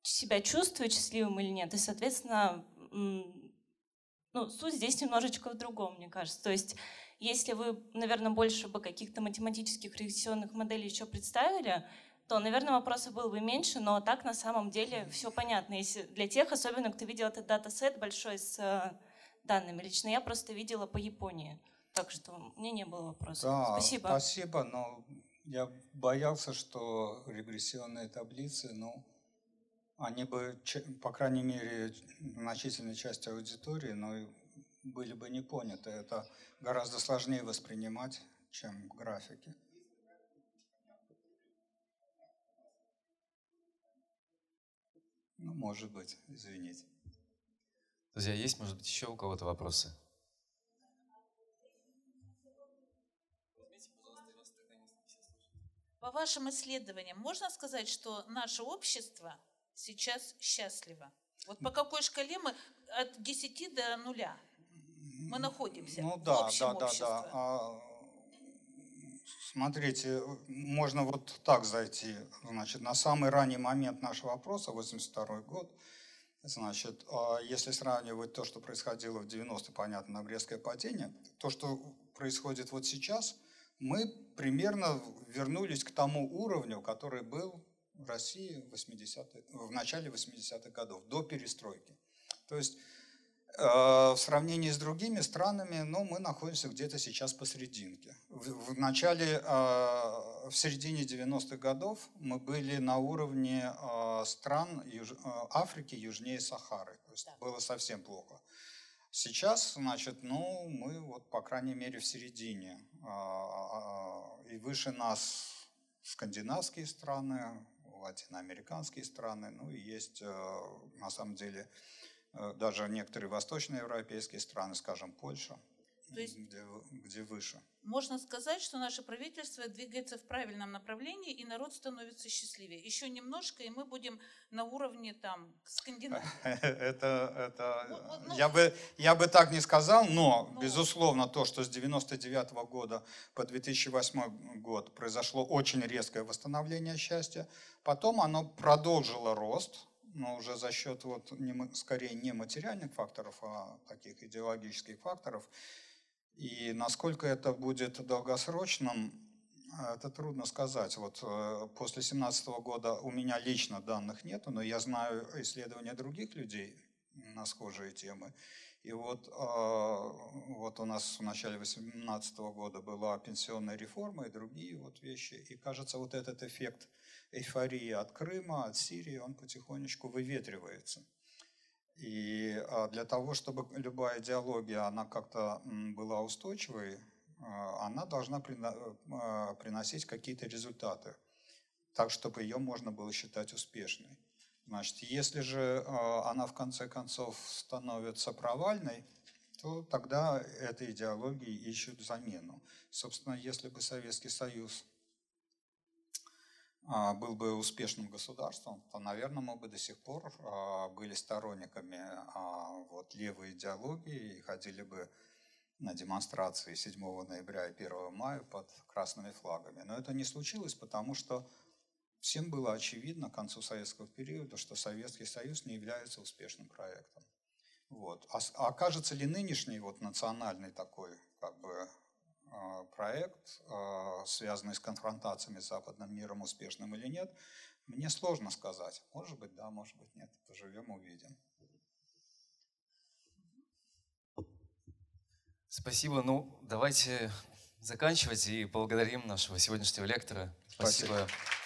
себя чувствует счастливым или нет. И, соответственно, ну, суть здесь немножечко в другом, мне кажется. То есть если вы, наверное, больше бы каких-то математических регрессионных моделей еще представили, то, наверное, вопросов было бы меньше, но так на самом деле все понятно. Если для тех, особенно кто видел этот датасет большой с э, данными, лично я просто видела по Японии. Так что мне не было вопросов. Да, спасибо. Спасибо, но я боялся, что регрессионные таблицы, ну, они бы, по крайней мере, значительной части аудитории, но были бы не поняты. Это гораздо сложнее воспринимать, чем графики. Ну, может быть, извините. Друзья, есть, может быть, еще у кого-то вопросы? По вашим исследованиям, можно сказать, что наше общество сейчас счастливо? Вот по какой шкале мы от 10 до нуля? Мы находимся ну, да, в общем да, обществе. Да, да. А, смотрите, можно вот так зайти. Значит, на самый ранний момент нашего вопроса, 82 год, значит, а если сравнивать то, что происходило в 90-е, понятно, на падение, то, что происходит вот сейчас, мы примерно вернулись к тому уровню, который был в России в, 80 в начале 80-х годов, до перестройки. То есть в сравнении с другими странами, ну, мы находимся где-то сейчас посерединке. В, в начале, э, в середине 90-х годов мы были на уровне э, стран Юж, Африки южнее Сахары. То есть было совсем плохо. Сейчас, значит, ну, мы вот, по крайней мере, в середине. И выше нас скандинавские страны, латиноамериканские страны, ну и есть на самом деле даже некоторые восточноевропейские страны, скажем, Польша, То есть где, где выше. Можно сказать, что наше правительство двигается в правильном направлении, и народ становится счастливее. Еще немножко, и мы будем на уровне там Скандинавии. Это, это Вот- вот, ну, я, бы, я бы так не сказал, но, Ну. безусловно, то, что с 99 года по 2008 год произошло очень резкое восстановление счастья, потом оно продолжило рост, но уже за счет вот, не скорее не материальных факторов, а таких идеологических факторов. И насколько это будет долгосрочным, это трудно сказать. Вот э, после 2017 года у меня лично данных нету, но я знаю исследования других людей на схожие темы. И вот, э, вот у нас в начале 2018 года была пенсионная реформа и другие вот вещи. И кажется, вот этот эффект эйфории от Крыма, от Сирии, он потихонечку выветривается. И а, для того, чтобы любая идеология, она как-то была устойчивой, а, она должна а, приносить какие-то результаты, так, чтобы ее можно было считать успешной. Значит, если же она в конце концов становится провальной, то тогда этой идеологии ищут замену. Собственно, если бы Советский Союз был бы успешным государством, то, наверное, мы бы до сих пор а, были сторонниками а, вот, левой идеологии и ходили бы на демонстрации 7 ноября и 1 мая под красными флагами. Но это не случилось, потому что всем было очевидно к концу советского периода, что Советский Союз не является успешным проектом. Вот. А, а окажется ли нынешний вот национальный такой как бы проект, э, связанный с конфронтациями с западным миром, успешным или нет, мне сложно сказать. Может быть, да, может быть, нет. Поживем, увидим. Спасибо. Ну, давайте заканчивать и благодарим нашего сегодняшнего лектора. Спасибо. Спасибо